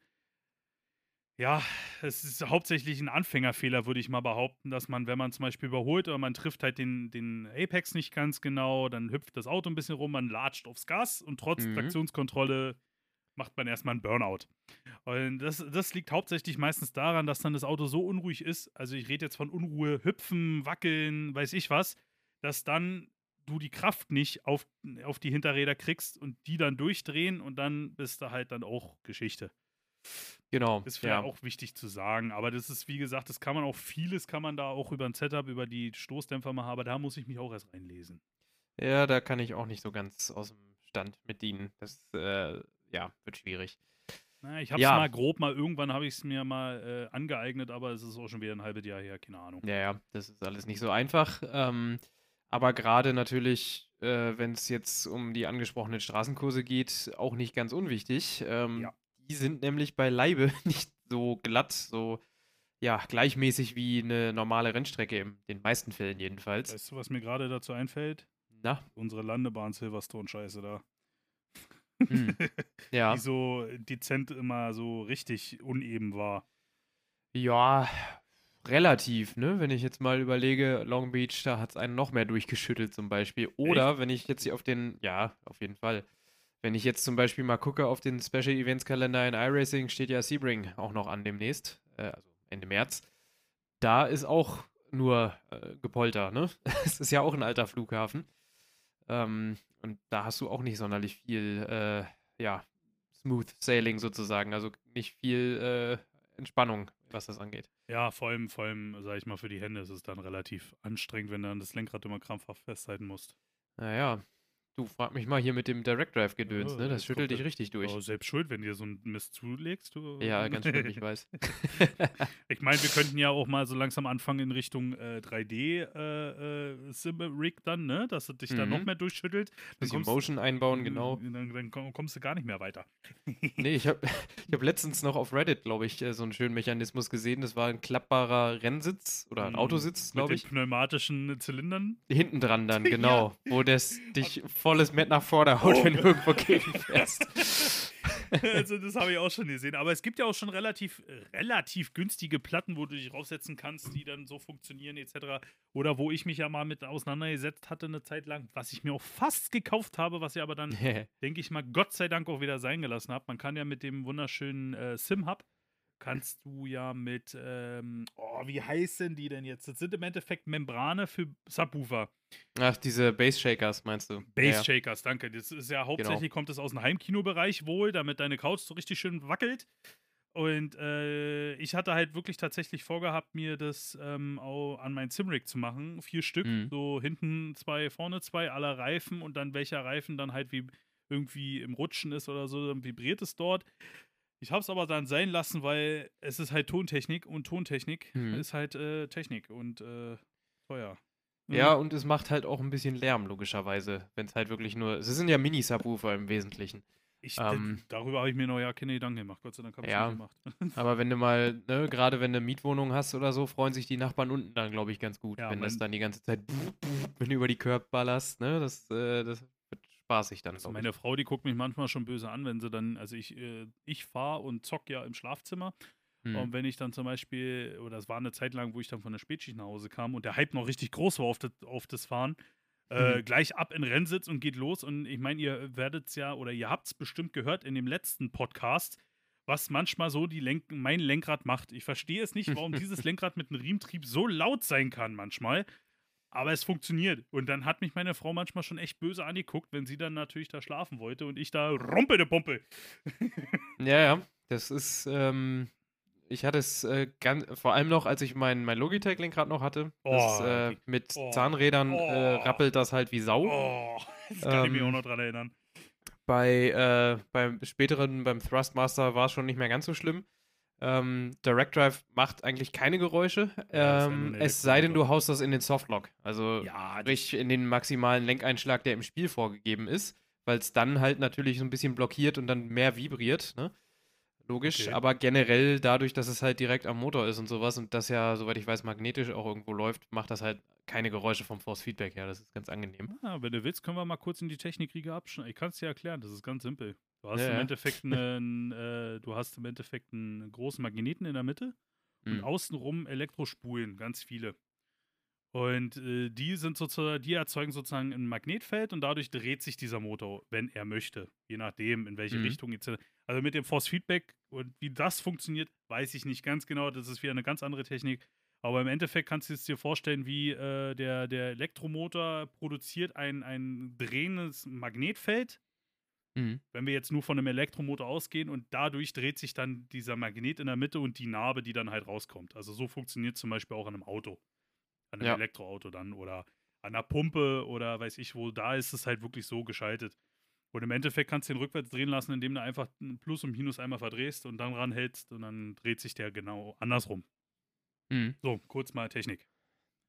ja, es ist hauptsächlich ein Anfängerfehler, würde ich mal behaupten, dass man, wenn man zum Beispiel überholt oder man trifft halt den, den Apex nicht ganz genau, dann hüpft das Auto ein bisschen rum, man latscht aufs Gas und trotz Mhm. Traktionskontrolle macht man erstmal einen Burnout. Und das, das liegt hauptsächlich meistens daran, dass dann das Auto so unruhig ist, also ich rede jetzt von Unruhe, hüpfen, wackeln, weiß ich was, dass dann du die Kraft nicht auf, auf die Hinterräder kriegst und die dann durchdrehen und dann bist du halt dann auch Geschichte. Genau. Ist ja. auch wichtig zu sagen, aber das ist, wie gesagt, das kann man auch, vieles kann man da auch über ein Setup, über die Stoßdämpfer machen, aber da muss ich mich auch erst reinlesen. ja, da kann ich auch nicht so ganz aus dem Stand mit dienen. Das äh, ja, wird schwierig. Na, ich habe es Ja. mal grob mal, irgendwann habe ich es mir mal äh, angeeignet, aber es ist auch schon wieder ein halbes Jahr her, keine Ahnung. Ja, ja, das ist alles nicht so einfach. Ähm, aber gerade natürlich, äh, wenn es jetzt um die angesprochenen Straßenkurse geht, auch nicht ganz unwichtig. Ähm, Ja. Die sind nämlich beileibe [LAUGHS] nicht so glatt, so ja, gleichmäßig wie eine normale Rennstrecke, in den meisten Fällen jedenfalls. Weißt du, was mir gerade dazu einfällt? Na, Unsere Landebahn Silverstone-Scheiße da. Hm. [LAUGHS] ja. Die so dezent immer so richtig uneben war. Ja, relativ, ne? Wenn ich jetzt mal überlege, Long Beach, da hat es einen noch mehr durchgeschüttelt zum Beispiel. Oder wenn ich jetzt hier auf den, ja, auf jeden Fall. Wenn ich jetzt zum Beispiel mal gucke auf den Special Events Kalender in iRacing, steht ja Sebring auch noch an demnächst, äh, also Ende März. Da ist auch nur äh, Gepolter, ne? [LAUGHS] Es ist ja auch ein alter Flughafen. Ähm, und da hast du auch nicht sonderlich viel, äh, ja, Smooth Sailing sozusagen, also nicht viel äh, Entspannung, was das angeht. Ja, vor allem, vor allem, sag ich mal, für die Hände ist es dann relativ anstrengend, wenn du dann das Lenkrad immer krampfhaft festhalten musst. Naja, Du frag mich mal hier mit dem Direct Drive Gedöns, Ja, ne? Das schüttelt dich richtig durch. Oh, selbst schuld, wenn dir so ein Mist zulegst. Du, Ja, [LAUGHS] ganz schön, ich weiß. [LAUGHS] Ich meine, wir könnten ja auch mal so langsam anfangen in Richtung äh, 3D äh, äh, dann, ne? Dass es dich dann noch Mhm. mehr durchschüttelt. Dann Bisschen kommst- Motion einbauen, genau. Dann, dann komm- kommst du gar nicht mehr weiter. [LAUGHS] Nee, ich habe ich hab letztens noch auf Reddit, glaube ich, äh, so einen schönen Mechanismus gesehen. Das war ein klappbarer Rennsitz oder ein Mm, Autositz, Mit glaube ich. pneumatischen Zylindern. Hinten dran dann, Ja. genau. Wo das dich volles Met nach vorne haut, wenn du Oh. irgendwo gegenfährst. [LAUGHS] also das habe ich auch schon gesehen. Aber es gibt ja auch schon relativ, relativ günstige Platten, wo du dich raufsetzen kannst, die dann so funktionieren etc. Oder wo ich mich ja mal mit auseinandergesetzt hatte eine Zeit lang, was ich mir auch fast gekauft habe, was ich aber dann, [LAUGHS] denke ich mal, Gott sei Dank auch wieder sein gelassen habe. Man kann ja mit dem wunderschönen äh, Sim-Hub, kannst du ja mit, ähm, oh, wie heißen die denn jetzt? Das sind im Endeffekt Membrane für Subwoofer. Ach, diese Bass Shakers meinst du? Base Ja. Shakers, danke. Das ist ja hauptsächlich kommt es aus dem Heimkinobereich wohl, damit deine Couch so richtig schön wackelt. Und äh, ich hatte halt wirklich tatsächlich vorgehabt, mir das ähm, auch an mein Simrig zu machen. Vier Stück, Mhm. so hinten zwei, vorne zwei, aller Reifen und dann welcher Reifen dann halt wie irgendwie im Rutschen ist oder so, dann vibriert es dort. Ich habe es aber dann sein lassen, weil es ist halt Tontechnik und Tontechnik Mhm. ist halt äh, Technik und äh, teuer. Mhm. Ja, und es macht halt auch ein bisschen Lärm, logischerweise. Wenn es halt wirklich nur. Es sind ja Mini-Subwoofer im Wesentlichen. Ich, Ähm, darüber habe ich mir noch ja keine Gedanken gemacht. Gott sei Dank habe ich Ja. nicht gemacht. [LAUGHS] Aber wenn du mal, ne, gerade wenn du eine Mietwohnung hast oder so, freuen sich die Nachbarn unten dann, glaube ich, ganz gut. Ja, wenn das dann die ganze Zeit, [LAUGHS] wenn du über die Curb ballerst, ne, das, äh, das spaßig dann, Also meine Frau, die guckt mich manchmal schon böse an, wenn sie dann, also ich, äh, ich fahre und zock ja im Schlafzimmer. ich. Hm. Und wenn ich dann zum Beispiel, oder es war eine Zeit lang, wo ich dann von der Spätschicht nach Hause kam und der Hype noch richtig groß war auf das, auf das Fahren, äh, Mhm. gleich ab in Rennsitz und geht los. Und ich meine, ihr werdet es ja, oder ihr habt es bestimmt gehört in dem letzten Podcast, was manchmal so die Lenk mein Lenkrad macht. Ich verstehe es nicht, warum [LAUGHS] dieses Lenkrad mit einem Riementrieb so laut sein kann manchmal. Aber es funktioniert. Und dann hat mich meine Frau manchmal schon echt böse angeguckt, wenn sie dann natürlich da schlafen wollte und ich da rumpe de Pumpe. Ja, ja, das ist, ähm, ich hatte es äh, ganz, vor allem noch, als ich mein, mein Logitech-Lenkrad noch hatte, das, Oh, äh, die- mit oh, Zahnrädern äh, oh. rappelt das halt wie Sau. Oh, das kann ich mich Ähm, auch noch dran erinnern. Bei, äh, beim späteren, beim Thrustmaster war es schon nicht mehr ganz so schlimm. Ähm, Direct Drive macht eigentlich keine Geräusche, ähm, es sei denn, du haust das in den Softlock. Also Ja, sprich in den maximalen Lenkeinschlag, der im Spiel vorgegeben ist, weil es dann halt natürlich so ein bisschen blockiert und dann mehr vibriert, ne? Logisch, Okay. aber generell dadurch, dass es halt direkt am Motor ist und sowas und das ja, soweit ich weiß, magnetisch auch irgendwo läuft, macht das halt keine Geräusche vom Force Feedback her. Das ist ganz angenehm. Ah, wenn du willst, können wir mal kurz in die Technikriege abschneiden. Ich kann es dir erklären, das ist ganz simpel. Du hast Ja, im. Endeffekt [LAUGHS] einen, äh, du hast im Endeffekt einen großen Magneten in der Mitte und Hm. außenrum Elektrospulen, ganz viele. Und äh, die sind sozusagen, die erzeugen sozusagen ein Magnetfeld und dadurch dreht sich dieser Motor, wenn er möchte. Je nachdem, in welche Mhm. Richtung jetzt. Also mit dem Force Feedback und wie das funktioniert, weiß ich nicht ganz genau. Das ist wieder eine ganz andere Technik. Aber im Endeffekt kannst du es dir vorstellen, wie äh, der, der Elektromotor produziert ein, ein drehendes Magnetfeld Mhm. wenn wir jetzt nur von einem Elektromotor ausgehen und dadurch dreht sich dann dieser Magnet in der Mitte und die Narbe, die dann halt rauskommt. Also so funktioniert zum Beispiel auch an einem Auto. An einem Ja. Elektroauto dann oder an einer Pumpe oder weiß ich wo. Da ist es halt wirklich so geschaltet. Und im Endeffekt kannst du den rückwärts drehen lassen, indem du einfach ein Plus und Minus einmal verdrehst und dann ranhältst und dann dreht sich der genau andersrum. Mhm. So, kurz mal Technik.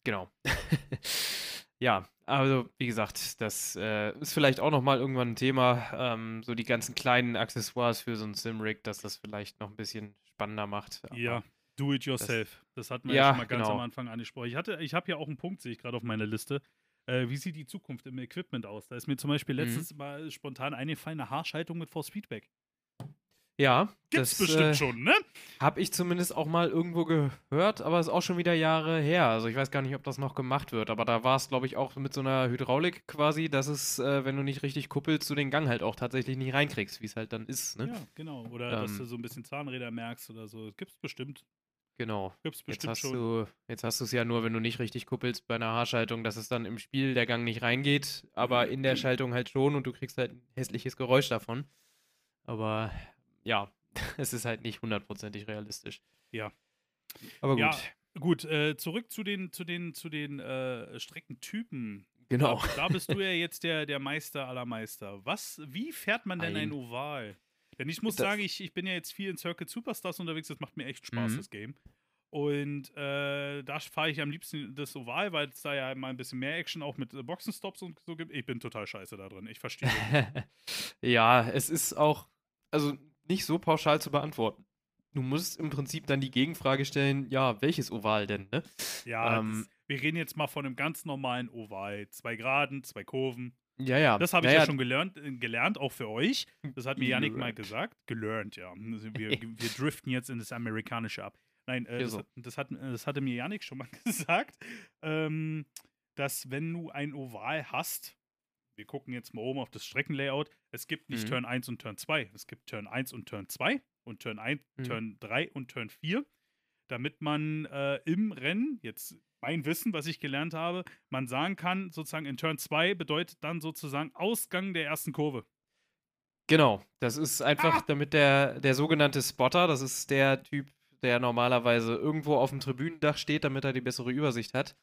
Genau. [LAUGHS] ja, also wie gesagt, das äh, ist vielleicht auch nochmal irgendwann ein Thema, ähm, so die ganzen kleinen Accessoires für so ein Sim-Rig, dass das vielleicht noch ein bisschen spannender macht. aber- Ja, do it yourself. Das, hatten wir ja, Ja, schon mal ganz genau. am Anfang angesprochen. Ich, hatte, ich habe hier auch einen Punkt, sehe ich gerade auf meiner Liste. Äh, wie sieht die Zukunft im Equipment aus? Da ist mir zum Beispiel Mhm. letztes Mal spontan eine Haarschaltung mit Force Feedback. Ja, Gibt's das bestimmt äh, schon, ne? habe ich zumindest auch mal irgendwo gehört, aber ist auch schon wieder Jahre her. Also ich weiß gar nicht, ob das noch gemacht wird, aber da war es, glaube ich, auch mit so einer Hydraulik quasi, dass es, äh, wenn du nicht richtig kuppelst, du den Gang halt auch tatsächlich nicht reinkriegst, wie es halt dann ist. Ne? Ja, genau. Oder dass Ähm. du so ein bisschen Zahnräder merkst oder so. Gibt's bestimmt. Genau. Gibt's Jetzt bestimmt hast, schon. du, jetzt hast du es ja nur, wenn du nicht richtig kuppelst bei einer Haarschaltung, dass es dann im Spiel der Gang nicht reingeht, aber in der Schaltung halt schon und du kriegst halt ein hässliches Geräusch davon. Aber ja, [LAUGHS] es ist halt nicht hundertprozentig realistisch. Ja. Aber gut. Ja, Gut, äh, zurück zu den, zu den, zu den äh, Streckentypen. Genau. Da, da bist du ja jetzt der, der Meister aller Meister. Was, wie fährt man denn ein, Ein- Oval? Denn ich muss Das- sagen, ich, ich bin ja jetzt viel in Circuit Superstars unterwegs, das macht mir echt Spaß, Mhm. das Game. Und äh, da fahre ich am liebsten das Oval, weil es da ja mal ein bisschen mehr Action auch mit äh, Boxenstops und so gibt. Ich bin total scheiße da drin. Ich verstehe. [LAUGHS] ja, es ist auch, also nicht so pauschal zu beantworten. Du musst im Prinzip dann die Gegenfrage stellen, ja, welches Oval denn, ne? Ja, Ähm, das, wir reden jetzt mal von einem ganz normalen Oval. Zwei Geraden, zwei Kurven. Ja, ja. Das habe ich naja, ja schon gelernt, äh, gelernt, auch für euch. Das hat mir Yannick mal gesagt. Gelernt, ja. Also wir, [LAUGHS] wir driften jetzt in das Amerikanische ab. Nein, äh, Ja, das, das, hat, das hatte mir Yannick schon mal [LAUGHS] gesagt, ähm, dass wenn du ein Oval hast, wir gucken jetzt mal oben auf das Streckenlayout, es gibt nicht Mhm. Turn 1 und Turn 2, es gibt Turn 1 und Turn 2 und Turn 1, Mhm. Turn 3 und Turn 4, damit man äh, im Rennen, jetzt mein Wissen, was ich gelernt habe, man sagen kann, sozusagen in Turn 2 bedeutet dann sozusagen Ausgang der ersten Kurve. Genau, das ist einfach Ah! damit der, der sogenannte Spotter, das ist der Typ, der normalerweise irgendwo auf dem Tribünendach steht, damit er die bessere Übersicht hat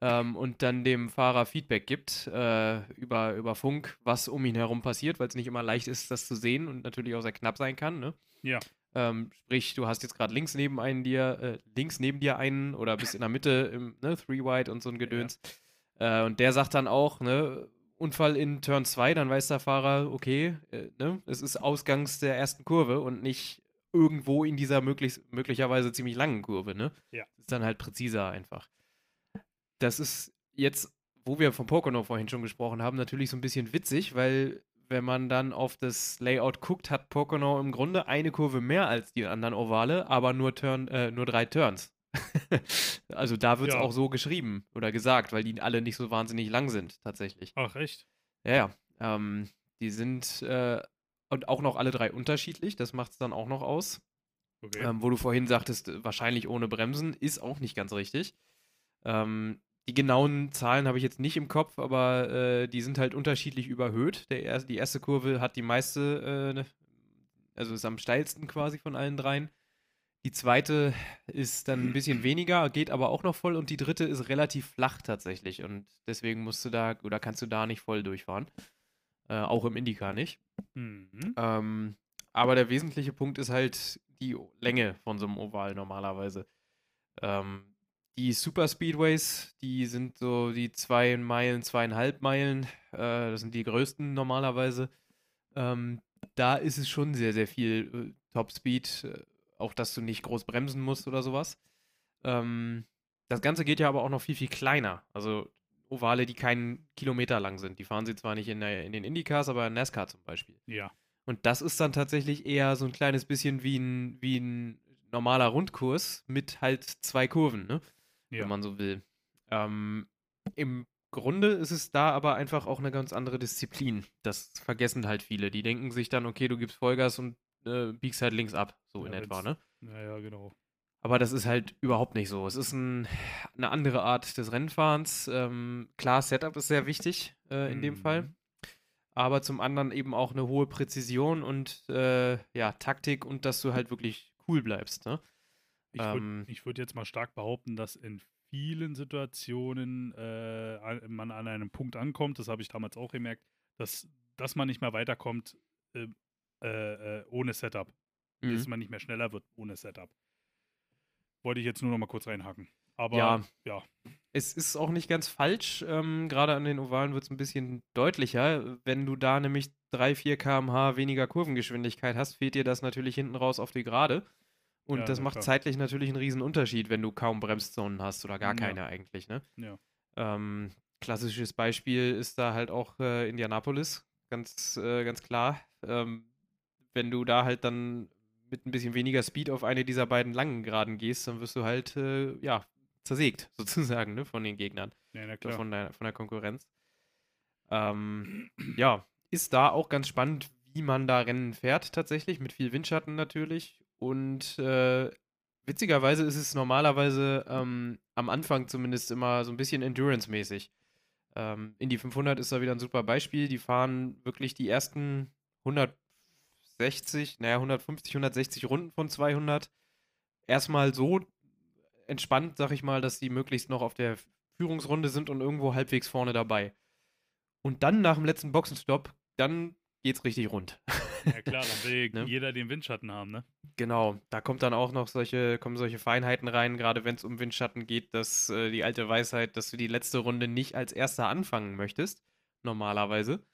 ähm, und dann dem Fahrer Feedback gibt äh, über, über Funk, was um ihn herum passiert, weil es nicht immer leicht ist, das zu sehen und natürlich auch sehr knapp sein kann. Ne? Ja. Ähm, sprich, du hast jetzt gerade links neben einen dir, äh, links neben dir einen oder bist in der Mitte im ne, Three Wide und so ein Gedöns. Äh, und der sagt dann auch, ne, Unfall in Turn 2, dann weiß der Fahrer, okay, äh, ne, es ist Ausgangs der ersten Kurve und nicht irgendwo in dieser möglich, möglicherweise ziemlich langen Kurve, ne? Ja. Das ist dann halt präziser einfach. Das ist jetzt, wo wir von Pocono vorhin schon gesprochen haben, natürlich so ein bisschen witzig, weil wenn man dann auf das Layout guckt, hat Pocono im Grunde eine Kurve mehr als die anderen Ovale, aber nur, Turn, äh, nur drei Turns. [LAUGHS] also da wird es Ja. auch so geschrieben oder gesagt, weil die alle nicht so wahnsinnig lang sind, tatsächlich. Ach, echt? Ja, ja. Ähm, die sind äh, und auch noch alle drei unterschiedlich, das macht es dann auch noch aus. Okay. Ähm, wo du vorhin sagtest, äh, wahrscheinlich ohne Bremsen, ist auch nicht ganz richtig. Ähm, die genauen Zahlen habe ich jetzt nicht im Kopf, aber äh, die sind halt unterschiedlich überhöht. Der er die erste Kurve hat die meiste, äh, ne- also ist am steilsten quasi von allen dreien. Die zweite ist dann ein bisschen weniger, geht aber auch noch voll und die dritte ist relativ flach tatsächlich und deswegen musst du da oder kannst du da nicht voll durchfahren. Äh, auch im Indica nicht. Mhm. Ähm, aber der wesentliche Punkt ist halt die Länge von so einem Oval normalerweise. Ähm, die Super Speedways, die sind so die zwei Meilen, zweieinhalb Meilen. Äh, das sind die größten normalerweise. Ähm, da ist es schon sehr, sehr viel äh, Topspeed. Äh, auch, dass du nicht groß bremsen musst oder sowas. Ähm, das Ganze geht ja aber auch noch viel, viel kleiner. Also Ovale, die keinen Kilometer lang sind. Die fahren sie zwar nicht in, der, in den Indycars, aber in NASCAR zum Beispiel. Ja. Und das ist dann tatsächlich eher so ein kleines bisschen wie ein, wie ein normaler Rundkurs mit halt zwei Kurven, ne? Ja. Wenn man so will. Ähm, Im Grunde ist es da aber einfach auch eine ganz andere Disziplin. Das vergessen halt viele. Die denken sich dann, okay, du gibst Vollgas und äh, biegst halt links ab, so Ja, in etwa, ne? Ja, ja, genau. Aber das ist halt überhaupt nicht so. Es ist ein, eine andere Art des Rennfahrens. Ähm, klar, Setup ist sehr wichtig äh, in dem Mhm. Fall. Aber zum anderen eben auch eine hohe Präzision und äh, ja, Taktik und dass du halt wirklich cool bleibst. Ne? Ich würde Ähm. würd jetzt mal stark behaupten, dass in vielen Situationen äh, an- man an einem Punkt ankommt, das habe ich damals auch gemerkt, dass, dass man nicht mehr weiterkommt äh, äh, äh, ohne Setup. Dass Mhm. man nicht mehr schneller wird ohne Setup. Wollte ich jetzt nur noch mal kurz reinhaken. Aber Ja. ja. Es ist auch nicht ganz falsch. Ähm, Gerade an den Ovalen wird es ein bisschen deutlicher. Wenn du da nämlich 3, 4 km/h weniger Kurvengeschwindigkeit hast, fehlt dir das natürlich hinten raus auf die Gerade. Und Ja, das macht klar. zeitlich natürlich einen riesen Unterschied, wenn du kaum Bremszonen hast oder gar Ja. keine eigentlich. Ne? Ja. Ähm, klassisches Beispiel ist da halt auch äh, Indianapolis, ganz, äh, ganz klar. Ähm, wenn du da halt dann mit ein bisschen weniger Speed auf eine dieser beiden langen Geraden gehst, dann wirst du halt, äh, ja, zersägt, [LAUGHS] sozusagen, ne, von den Gegnern, ja, klar. von der, von der Konkurrenz. Ähm, ja, ist da auch ganz spannend, wie man da Rennen fährt, tatsächlich, mit viel Windschatten natürlich. Und äh, witzigerweise ist es normalerweise ähm, am Anfang zumindest immer so ein bisschen Endurance-mäßig. Ähm, Indy 500 ist da wieder ein super Beispiel. Die fahren wirklich die ersten 160, naja, 150, 160 Runden von 200 erstmal so entspannt, sag ich mal, dass die möglichst noch auf der Führungsrunde sind und irgendwo halbwegs vorne dabei. Und dann nach dem letzten Boxenstopp, dann geht's richtig rund. [LAUGHS] Ja klar, dann will [LAUGHS] Ne? jeder den Windschatten haben, ne? Genau, da kommt dann auch noch solche, kommen solche Feinheiten rein, gerade wenn es um Windschatten geht, dass äh, die alte Weisheit, dass du die letzte Runde nicht als erster anfangen möchtest, normalerweise,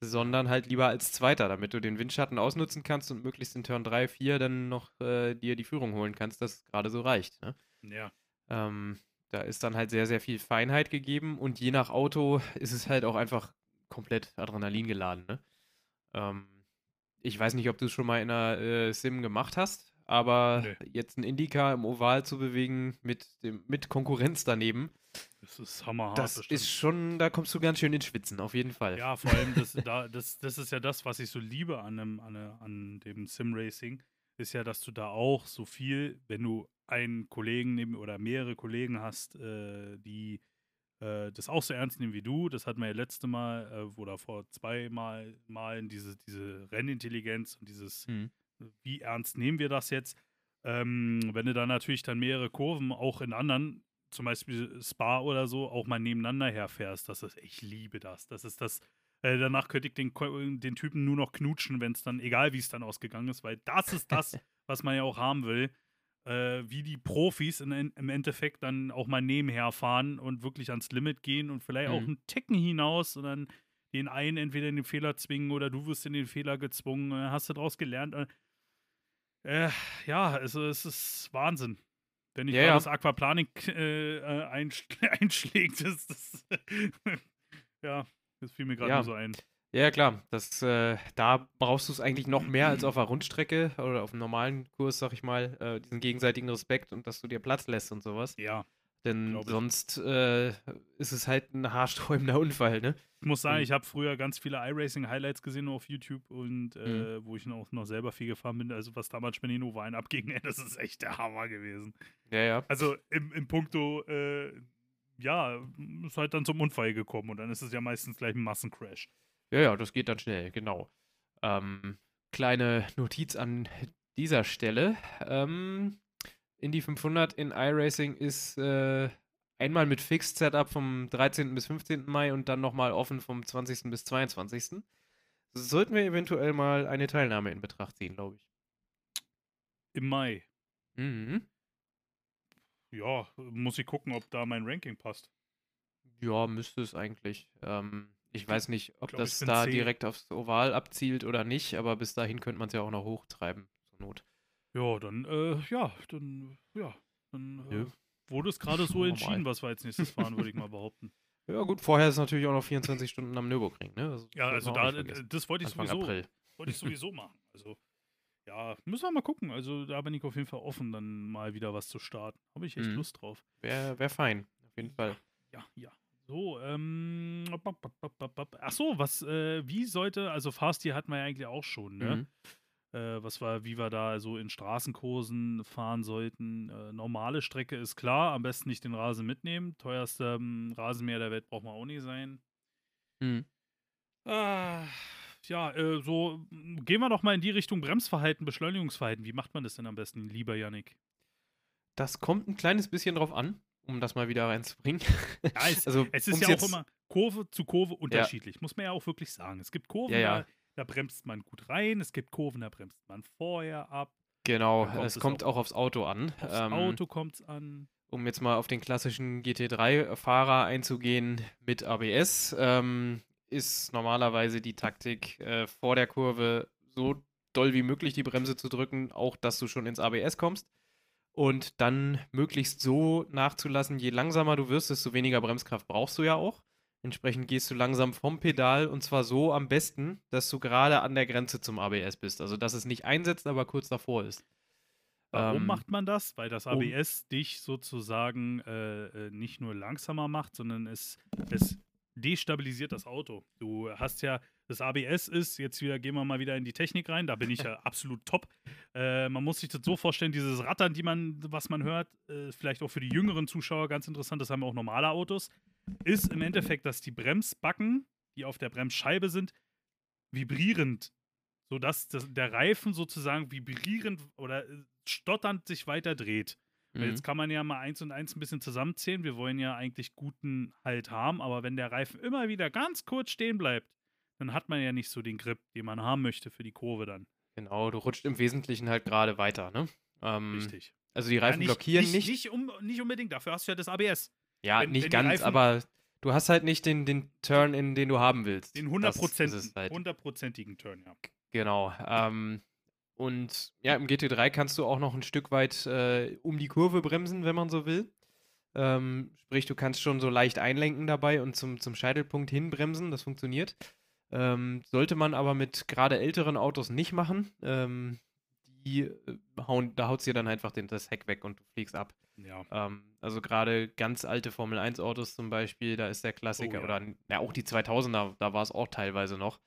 sondern halt lieber als zweiter, damit du den Windschatten ausnutzen kannst und möglichst in Turn 3, 4 dann noch äh, dir die Führung holen kannst, dass es gerade so reicht. Ne? Ja. Ähm, da ist dann halt sehr, sehr viel Feinheit gegeben und je nach Auto ist es halt auch einfach komplett Adrenalin geladen. Ne? Ähm, ich weiß nicht, ob du es schon mal in einer äh, Sim gemacht hast, aber Nee. jetzt ein Indica im Oval zu bewegen mit, dem, mit Konkurrenz daneben, Das ist hammerhart. das bestimmt. ist schon, da kommst du ganz schön ins Schwitzen, auf jeden Fall. Ja, vor allem, das, [LAUGHS] da, das, das ist ja das, was ich so liebe an, dem, an, an dem Sim-Racing, ist ja, dass du da auch so viel, wenn du einen Kollegen neben, oder mehrere Kollegen hast, äh, die äh, das auch so ernst nehmen wie du, das hatten wir ja letzte Mal äh, oder vor zwei Mal, Malen, diese, diese Rennintelligenz und dieses, Mhm. wie ernst nehmen wir das jetzt? Ähm, wenn du dann natürlich dann mehrere Kurven auch in anderen, zum Beispiel Spa oder so, auch mal nebeneinander herfährst, das ist, ich liebe das. Das ist das, äh, danach könnte ich den, den Typen nur noch knutschen, wenn es dann, egal wie es dann ausgegangen ist, weil das ist das, [LAUGHS] was man ja auch haben will. Äh, wie die Profis in, in, im Endeffekt dann auch mal nebenher fahren und wirklich ans Limit gehen und vielleicht auch Mhm. einen Ticken hinaus und dann den einen entweder in den Fehler zwingen oder du wirst in den Fehler gezwungen, äh, hast du daraus gelernt. Äh, ja, also es ist Wahnsinn. Wenn ich Ja, das Aquaplaning äh, einsch [LAUGHS] einschlägt, ist das. [LAUGHS] ja, das fiel mir gerade Ja. nur so ein. Ja, klar. Das, äh, da brauchst du es eigentlich noch mehr als auf [CLEARS THROAT] einer Rundstrecke oder auf einem normalen Kurs, sag ich mal, äh, diesen gegenseitigen Respekt und dass du dir Platz lässt und sowas. Ja, Denn sonst äh, ist es halt ein haarsträubender [LAUGHS] Unfall, ne? ich muss sagen, Und- ich habe früher ganz viele iRacing-Highlights gesehen auf YouTube und äh, Mhm. wo ich auch noch selber viel gefahren bin. Also, was damals den Ovalen abging, [LAUGHS] ey, das ist echt der Hammer gewesen. Ja, ja. Also, im, im Punkto, äh, ja, ist halt dann zum Unfall gekommen und dann ist es ja meistens gleich ein Massencrash. Ja, ja, das geht dann schnell, genau. Ähm, kleine Notiz an dieser Stelle. Ähm, Indy 500 in iRacing ist äh, einmal mit Fixed Setup vom 13. bis 15. Mai und dann nochmal offen vom 20. bis 22. Sollten wir eventuell mal eine Teilnahme in Betracht ziehen, glaube ich. Im Mai. Mhm. Ja, muss ich gucken, ob da mein Ranking passt. Ja, müsste es eigentlich. Ähm, ich weiß nicht, ob glaub, das da C. direkt aufs Oval abzielt oder nicht, aber bis dahin könnte man es ja auch noch hochtreiben, zur Not. Ja, dann, äh, ja, dann, ja, dann äh, wurde es gerade so entschieden, was wir als nächstes fahren, würde ich mal behaupten. [LAUGHS] Ja, gut, vorher ist natürlich auch noch 24 Stunden am Nürburgring, ne? Also, Ja, also da, das wollte ich Anfang sowieso, April. wollte ich sowieso [LAUGHS] machen. Also, ja, müssen wir mal gucken. Also, da bin ich auf jeden Fall offen, dann mal wieder was zu starten. Habe ich echt Mhm. Lust drauf. Wäre wär fein, auf jeden Fall. Ja, ja. So, ähm, ach so, was, äh, wie sollte, also Fast-Tier hatten wir ja eigentlich auch schon, ne? Mhm. äh, was war, wie wir da so in Straßenkursen fahren sollten. Äh, normale Strecke ist klar, am besten nicht den Rasen mitnehmen. Teuerster ähm, Rasenmäher der Welt braucht man auch nicht sein. Mhm. Ah, ja, äh, so gehen wir doch mal in die Richtung Bremsverhalten, Beschleunigungsverhalten. Wie macht man das denn am besten, lieber Yannick? Das kommt ein kleines bisschen drauf an, um das mal wieder reinzubringen. Ja, es, [LAUGHS] also, es ist ja auch immer Kurve zu Kurve unterschiedlich, muss man ja auch wirklich sagen. Es gibt Kurven, Ja, ja. Da, da bremst man gut rein, es gibt Kurven, da bremst man vorher ab. Genau, kommt es es kommt auch auch aufs Auto an. Aufs Ähm, Auto kommt es an. um jetzt mal auf den klassischen GT3-Fahrer einzugehen mit ABS, ähm, ist normalerweise die Taktik äh, vor der Kurve so doll wie möglich die Bremse zu drücken, auch dass du schon ins ABS kommst. Und dann möglichst so nachzulassen, je langsamer du wirst, desto weniger Bremskraft brauchst du ja auch. Entsprechend gehst du langsam vom Pedal und zwar so am besten, dass du gerade an der Grenze zum ABS bist. Also dass es nicht einsetzt, aber kurz davor ist. Warum Ähm, macht man das? Weil das um- ABS dich sozusagen äh, äh, nicht nur langsamer macht, sondern es, es destabilisiert das Auto. Du hast ja, das ABS ist, jetzt wieder gehen wir mal wieder in die Technik rein, da bin ich ja [LAUGHS] absolut top. Äh, man muss sich das so vorstellen, dieses Rattern, die man, was man hört, äh, vielleicht auch für die jüngeren Zuschauer ganz interessant, das haben auch normale Autos, ist im Endeffekt, dass die Bremsbacken, die auf der Bremsscheibe sind, vibrierend, sodass das, der Reifen sozusagen vibrierend oder äh, stotternd sich weiter dreht. Weil Mhm. jetzt kann man ja mal eins und eins ein bisschen zusammenzählen. Wir wollen ja eigentlich guten Halt haben, aber wenn der Reifen immer wieder ganz kurz stehen bleibt, dann hat man ja nicht so den Grip, den man haben möchte für die Kurve dann. Genau, du rutscht im Wesentlichen halt gerade weiter, ne? Ähm, Richtig. Also die Ja, Reifen blockieren nicht. Nicht, um, nicht unbedingt, dafür hast du ja das ABS. ja, wenn- nicht wenn ganz, Reifen- aber du hast halt nicht den, den Turn, in den du haben willst. Den Das 100%, ist es halt. 100%igen Turn, ja. Genau. Ähm, und ja, im GT3 kannst du auch noch ein Stück weit äh, um die Kurve bremsen, wenn man so will. Ähm, sprich, du kannst schon so leicht einlenken dabei und zum, zum Scheitelpunkt hinbremsen, das funktioniert. Ähm, sollte man aber mit gerade älteren Autos nicht machen. Ähm, die äh, hauen, da haut dir dann einfach den, das Heck weg und du fliegst ab. Ja, Ähm, also gerade ganz alte Formel 1 Autos zum Beispiel, da ist der Klassiker, Oh ja. oder ja, auch die 2000er, da war es auch teilweise noch.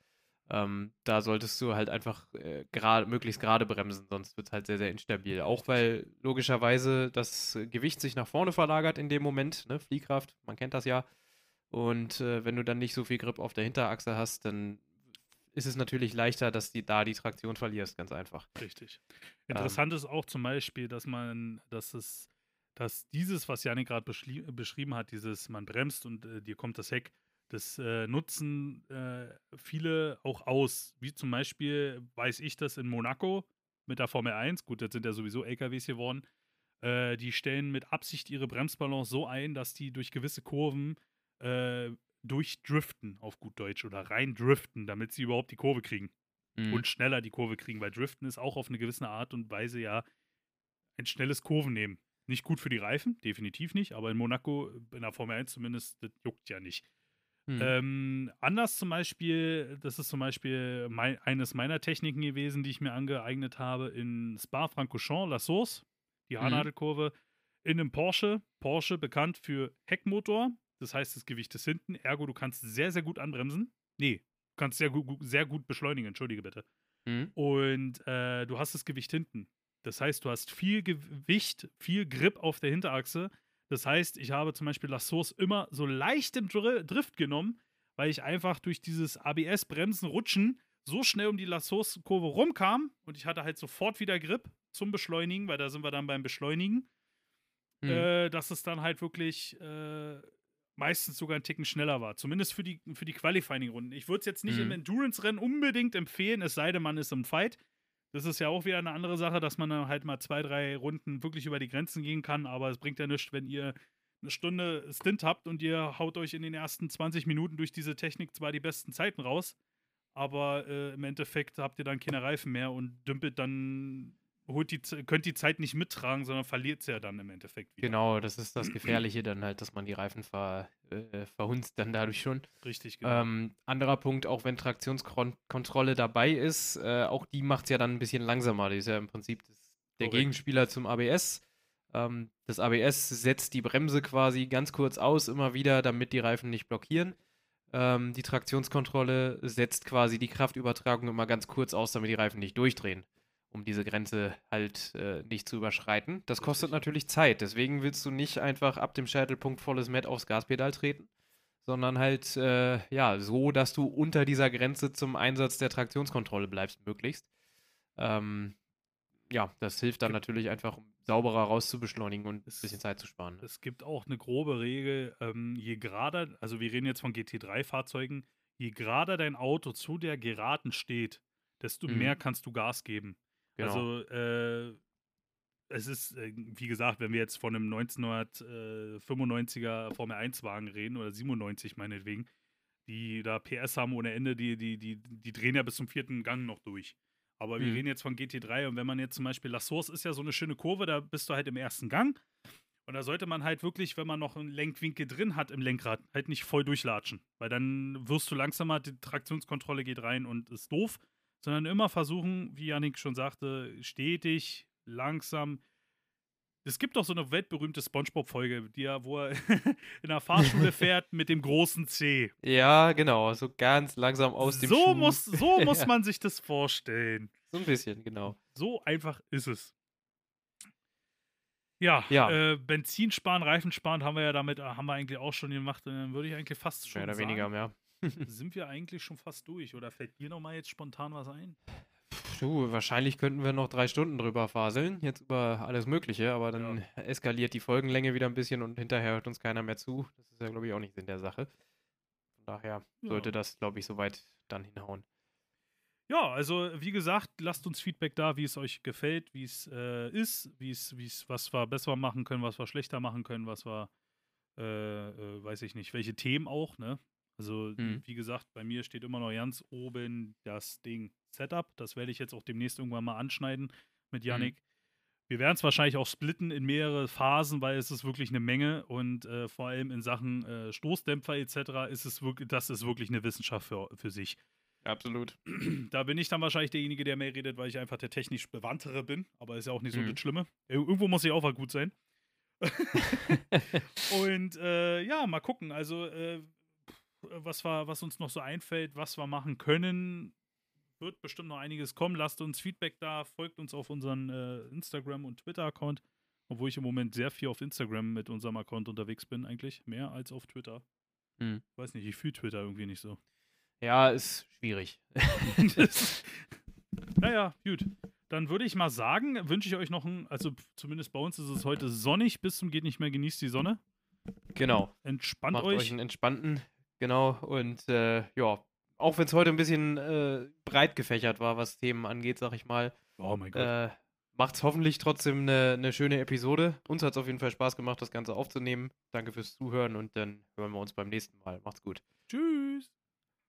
Ähm, da solltest du halt einfach äh, gerade, möglichst gerade bremsen, sonst wird es halt sehr, sehr instabil. Auch weil logischerweise das Gewicht sich nach vorne verlagert in dem Moment, ne? Fliehkraft, man kennt das ja. Und äh, wenn du dann nicht so viel Grip auf der Hinterachse hast, dann ist es natürlich leichter, dass die da die Traktion verlierst, ganz einfach. richtig. Interessant ist auch zum Beispiel, dass man, dass es, dass dieses, was Janik gerade beschri beschrieben hat, dieses, man bremst und äh, dir kommt das Heck, das äh, nutzen äh, viele auch aus. Wie zum Beispiel weiß ich das in Monaco mit der Formel 1. Gut, jetzt sind ja sowieso LKWs geworden. Äh, die stellen mit Absicht ihre Bremsbalance so ein, dass die durch gewisse Kurven äh, durchdriften, auf gut Deutsch, oder rein driften, damit sie überhaupt die Kurve kriegen Mhm. und schneller die Kurve kriegen, weil Driften ist auch auf eine gewisse Art und Weise ja ein schnelles Kurvennehmen. Nicht gut für die Reifen, definitiv nicht, aber in Monaco, in der Formel 1 zumindest, das juckt ja nicht. Mhm. Ähm, anders zum Beispiel, das ist zum Beispiel mein, eines meiner Techniken gewesen, die ich mir angeeignet habe in Spa-Francorchamps, La Source, die Mhm. Haarnadelkurve, in einem Porsche. Porsche bekannt für Heckmotor, das heißt, das Gewicht ist hinten, ergo du kannst sehr, sehr gut anbremsen. Nee, du kannst sehr gut, sehr gut beschleunigen, entschuldige bitte. Mhm. Und äh, du hast das Gewicht hinten. Das heißt, du hast viel Gewicht, viel Grip auf der Hinterachse. Das heißt, ich habe zum Beispiel La Source immer so leicht im Dr Drift genommen, weil ich einfach durch dieses ABS-Bremsen, Rutschen so schnell um die La Source-Kurve rumkam und ich hatte halt sofort wieder Grip zum Beschleunigen, weil da sind wir dann beim Beschleunigen, Mhm. äh, dass es dann halt wirklich äh, meistens sogar einen Ticken schneller war. Zumindest für die, für die Qualifying-Runden. Ich würde es jetzt nicht im Mhm. Endurance-Rennen unbedingt empfehlen, es sei denn, man ist im Fight. Das ist ja auch wieder eine andere Sache, dass man dann halt mal zwei, drei Runden wirklich über die Grenzen gehen kann, aber es bringt ja nichts, wenn ihr eine Stunde Stint habt und ihr haut euch in den ersten 20 Minuten durch diese Technik zwar die besten Zeiten raus, aber äh, im Endeffekt habt ihr dann keine Reifen mehr und dümpelt dann, holt die, könnt die Zeit nicht mittragen, sondern verliert sie ja dann im Endeffekt wieder. Genau, das ist das [CLEARS THROAT] Gefährliche dann halt, dass man die Reifen ver, äh, verhunzt dann dadurch schon. Richtig, genau. Ähm, anderer Punkt, auch wenn Traktionskontrolle dabei ist, äh, auch die macht es ja dann ein bisschen langsamer. Die ist ja im Prinzip das, der Korrekt. Gegenspieler zum ABS. Ähm, das ABS setzt die Bremse quasi ganz kurz aus, immer wieder, damit die Reifen nicht blockieren. Ähm, die Traktionskontrolle setzt quasi die Kraftübertragung immer ganz kurz aus, damit die Reifen nicht durchdrehen, um diese Grenze halt äh, nicht zu überschreiten. Das kostet natürlich Zeit. Deswegen willst du nicht einfach ab dem Scheitelpunkt volles Met aufs Gaspedal treten, sondern halt äh, ja so, dass du unter dieser Grenze zum Einsatz der Traktionskontrolle bleibst, möglichst. Ähm, ja, das hilft dann natürlich einfach, um sauberer rauszubeschleunigen und ein bisschen Zeit zu sparen. ne? Es gibt auch eine grobe Regel, ähm, je gerader, also wir reden jetzt von GT3-Fahrzeugen, je gerader dein Auto zu der Geraden steht, desto Mhm. mehr kannst du Gas geben. Genau. Also äh, es ist, äh, wie gesagt, wenn wir jetzt von einem 1995er Formel 1-Wagen reden oder 97 meinetwegen, die da PS haben ohne Ende, die, die, die, die drehen ja bis zum vierten Gang noch durch. Aber wir Mhm. reden jetzt von GT3 und wenn man jetzt zum Beispiel La Source ist ja so eine schöne Kurve, da bist du halt im ersten Gang. Und da sollte man halt wirklich, wenn man noch einen Lenkwinkel drin hat im Lenkrad, halt nicht voll durchlatschen. Weil dann wirst du langsamer, die Traktionskontrolle geht rein und ist doof. Sondern immer versuchen, wie Janik schon sagte, stetig, langsam. Es gibt doch so eine weltberühmte Spongebob-Folge, die ja, wo er [LAUGHS] in der Fahrschule [LAUGHS] fährt mit dem großen C. Ja, genau, so ganz langsam aus dem so Schuh. muss, so [LAUGHS] muss man sich das vorstellen. So ein bisschen, genau. So einfach ist es. Ja, Ja. Äh, Benzin sparen, Reifen sparen haben wir ja damit, äh, haben wir eigentlich auch schon gemacht. Dann würde ich eigentlich fast schon Mehr oder sagen, weniger, ja. [LAUGHS] sind wir eigentlich schon fast durch. Oder fällt dir noch mal jetzt spontan was ein? du, wahrscheinlich könnten wir noch drei Stunden drüber faseln, jetzt über alles Mögliche, aber dann [LAUGHS] eskaliert die Folgenlänge wieder ein bisschen und hinterher hört uns keiner mehr zu. Das ist ja, glaube ich, auch nicht Sinn der Sache. Von daher Ja. sollte das, glaube ich, soweit dann hinhauen. Ja, also wie gesagt, lasst uns Feedback da, wie es euch gefällt, wie es äh, ist, wie es, wie es, was wir besser machen können, was wir schlechter machen können, was wir, äh, äh, weiß ich nicht, welche Themen auch, ne? Also, Mhm. wie gesagt, bei mir steht immer noch ganz oben das Ding Setup. Das werde ich jetzt auch demnächst irgendwann mal anschneiden mit Yannick. Wir werden es wahrscheinlich auch splitten in mehrere Phasen, weil es ist wirklich eine Menge und äh, vor allem in Sachen äh, Stoßdämpfer etc. ist es wirklich, das ist wirklich eine Wissenschaft für, für sich. Absolut. [CLEARS THROAT] Da bin ich dann wahrscheinlich derjenige, der mehr redet, weil ich einfach der technisch Bewandtere bin. Aber ist ja auch nicht so Mhm. das Schlimme. Ir- Irgendwo muss ich auch mal gut sein. [LAUGHS] [LAUGHS] Und äh, ja, mal gucken. Also, äh, was, wir, was uns noch so einfällt, was wir machen können, wird bestimmt noch einiges kommen. Lasst uns Feedback da, folgt uns auf unseren äh, Instagram- und Twitter-Account. Obwohl ich im Moment sehr viel auf Instagram mit unserem Account unterwegs bin, eigentlich. Mehr als auf Twitter. Mhm. Weiß nicht, ich fühle Twitter irgendwie nicht so. Ja, ist schwierig. [LAUGHS] Naja, gut. Dann würde ich mal sagen, wünsche ich euch noch ein, also zumindest bei uns ist es heute sonnig, bis zum geht nicht mehr, genießt die Sonne. Genau. Entspannt Macht euch. euch einen entspannten, genau. Und äh, ja, auch wenn es heute ein bisschen äh, breit gefächert war, was Themen angeht, sag ich mal, oh mein Gott. äh, macht es hoffentlich trotzdem eine, eine schöne Episode. Uns hat es auf jeden Fall Spaß gemacht, das Ganze aufzunehmen. Danke fürs Zuhören und dann hören wir uns beim nächsten Mal. Macht's gut. Tschüss.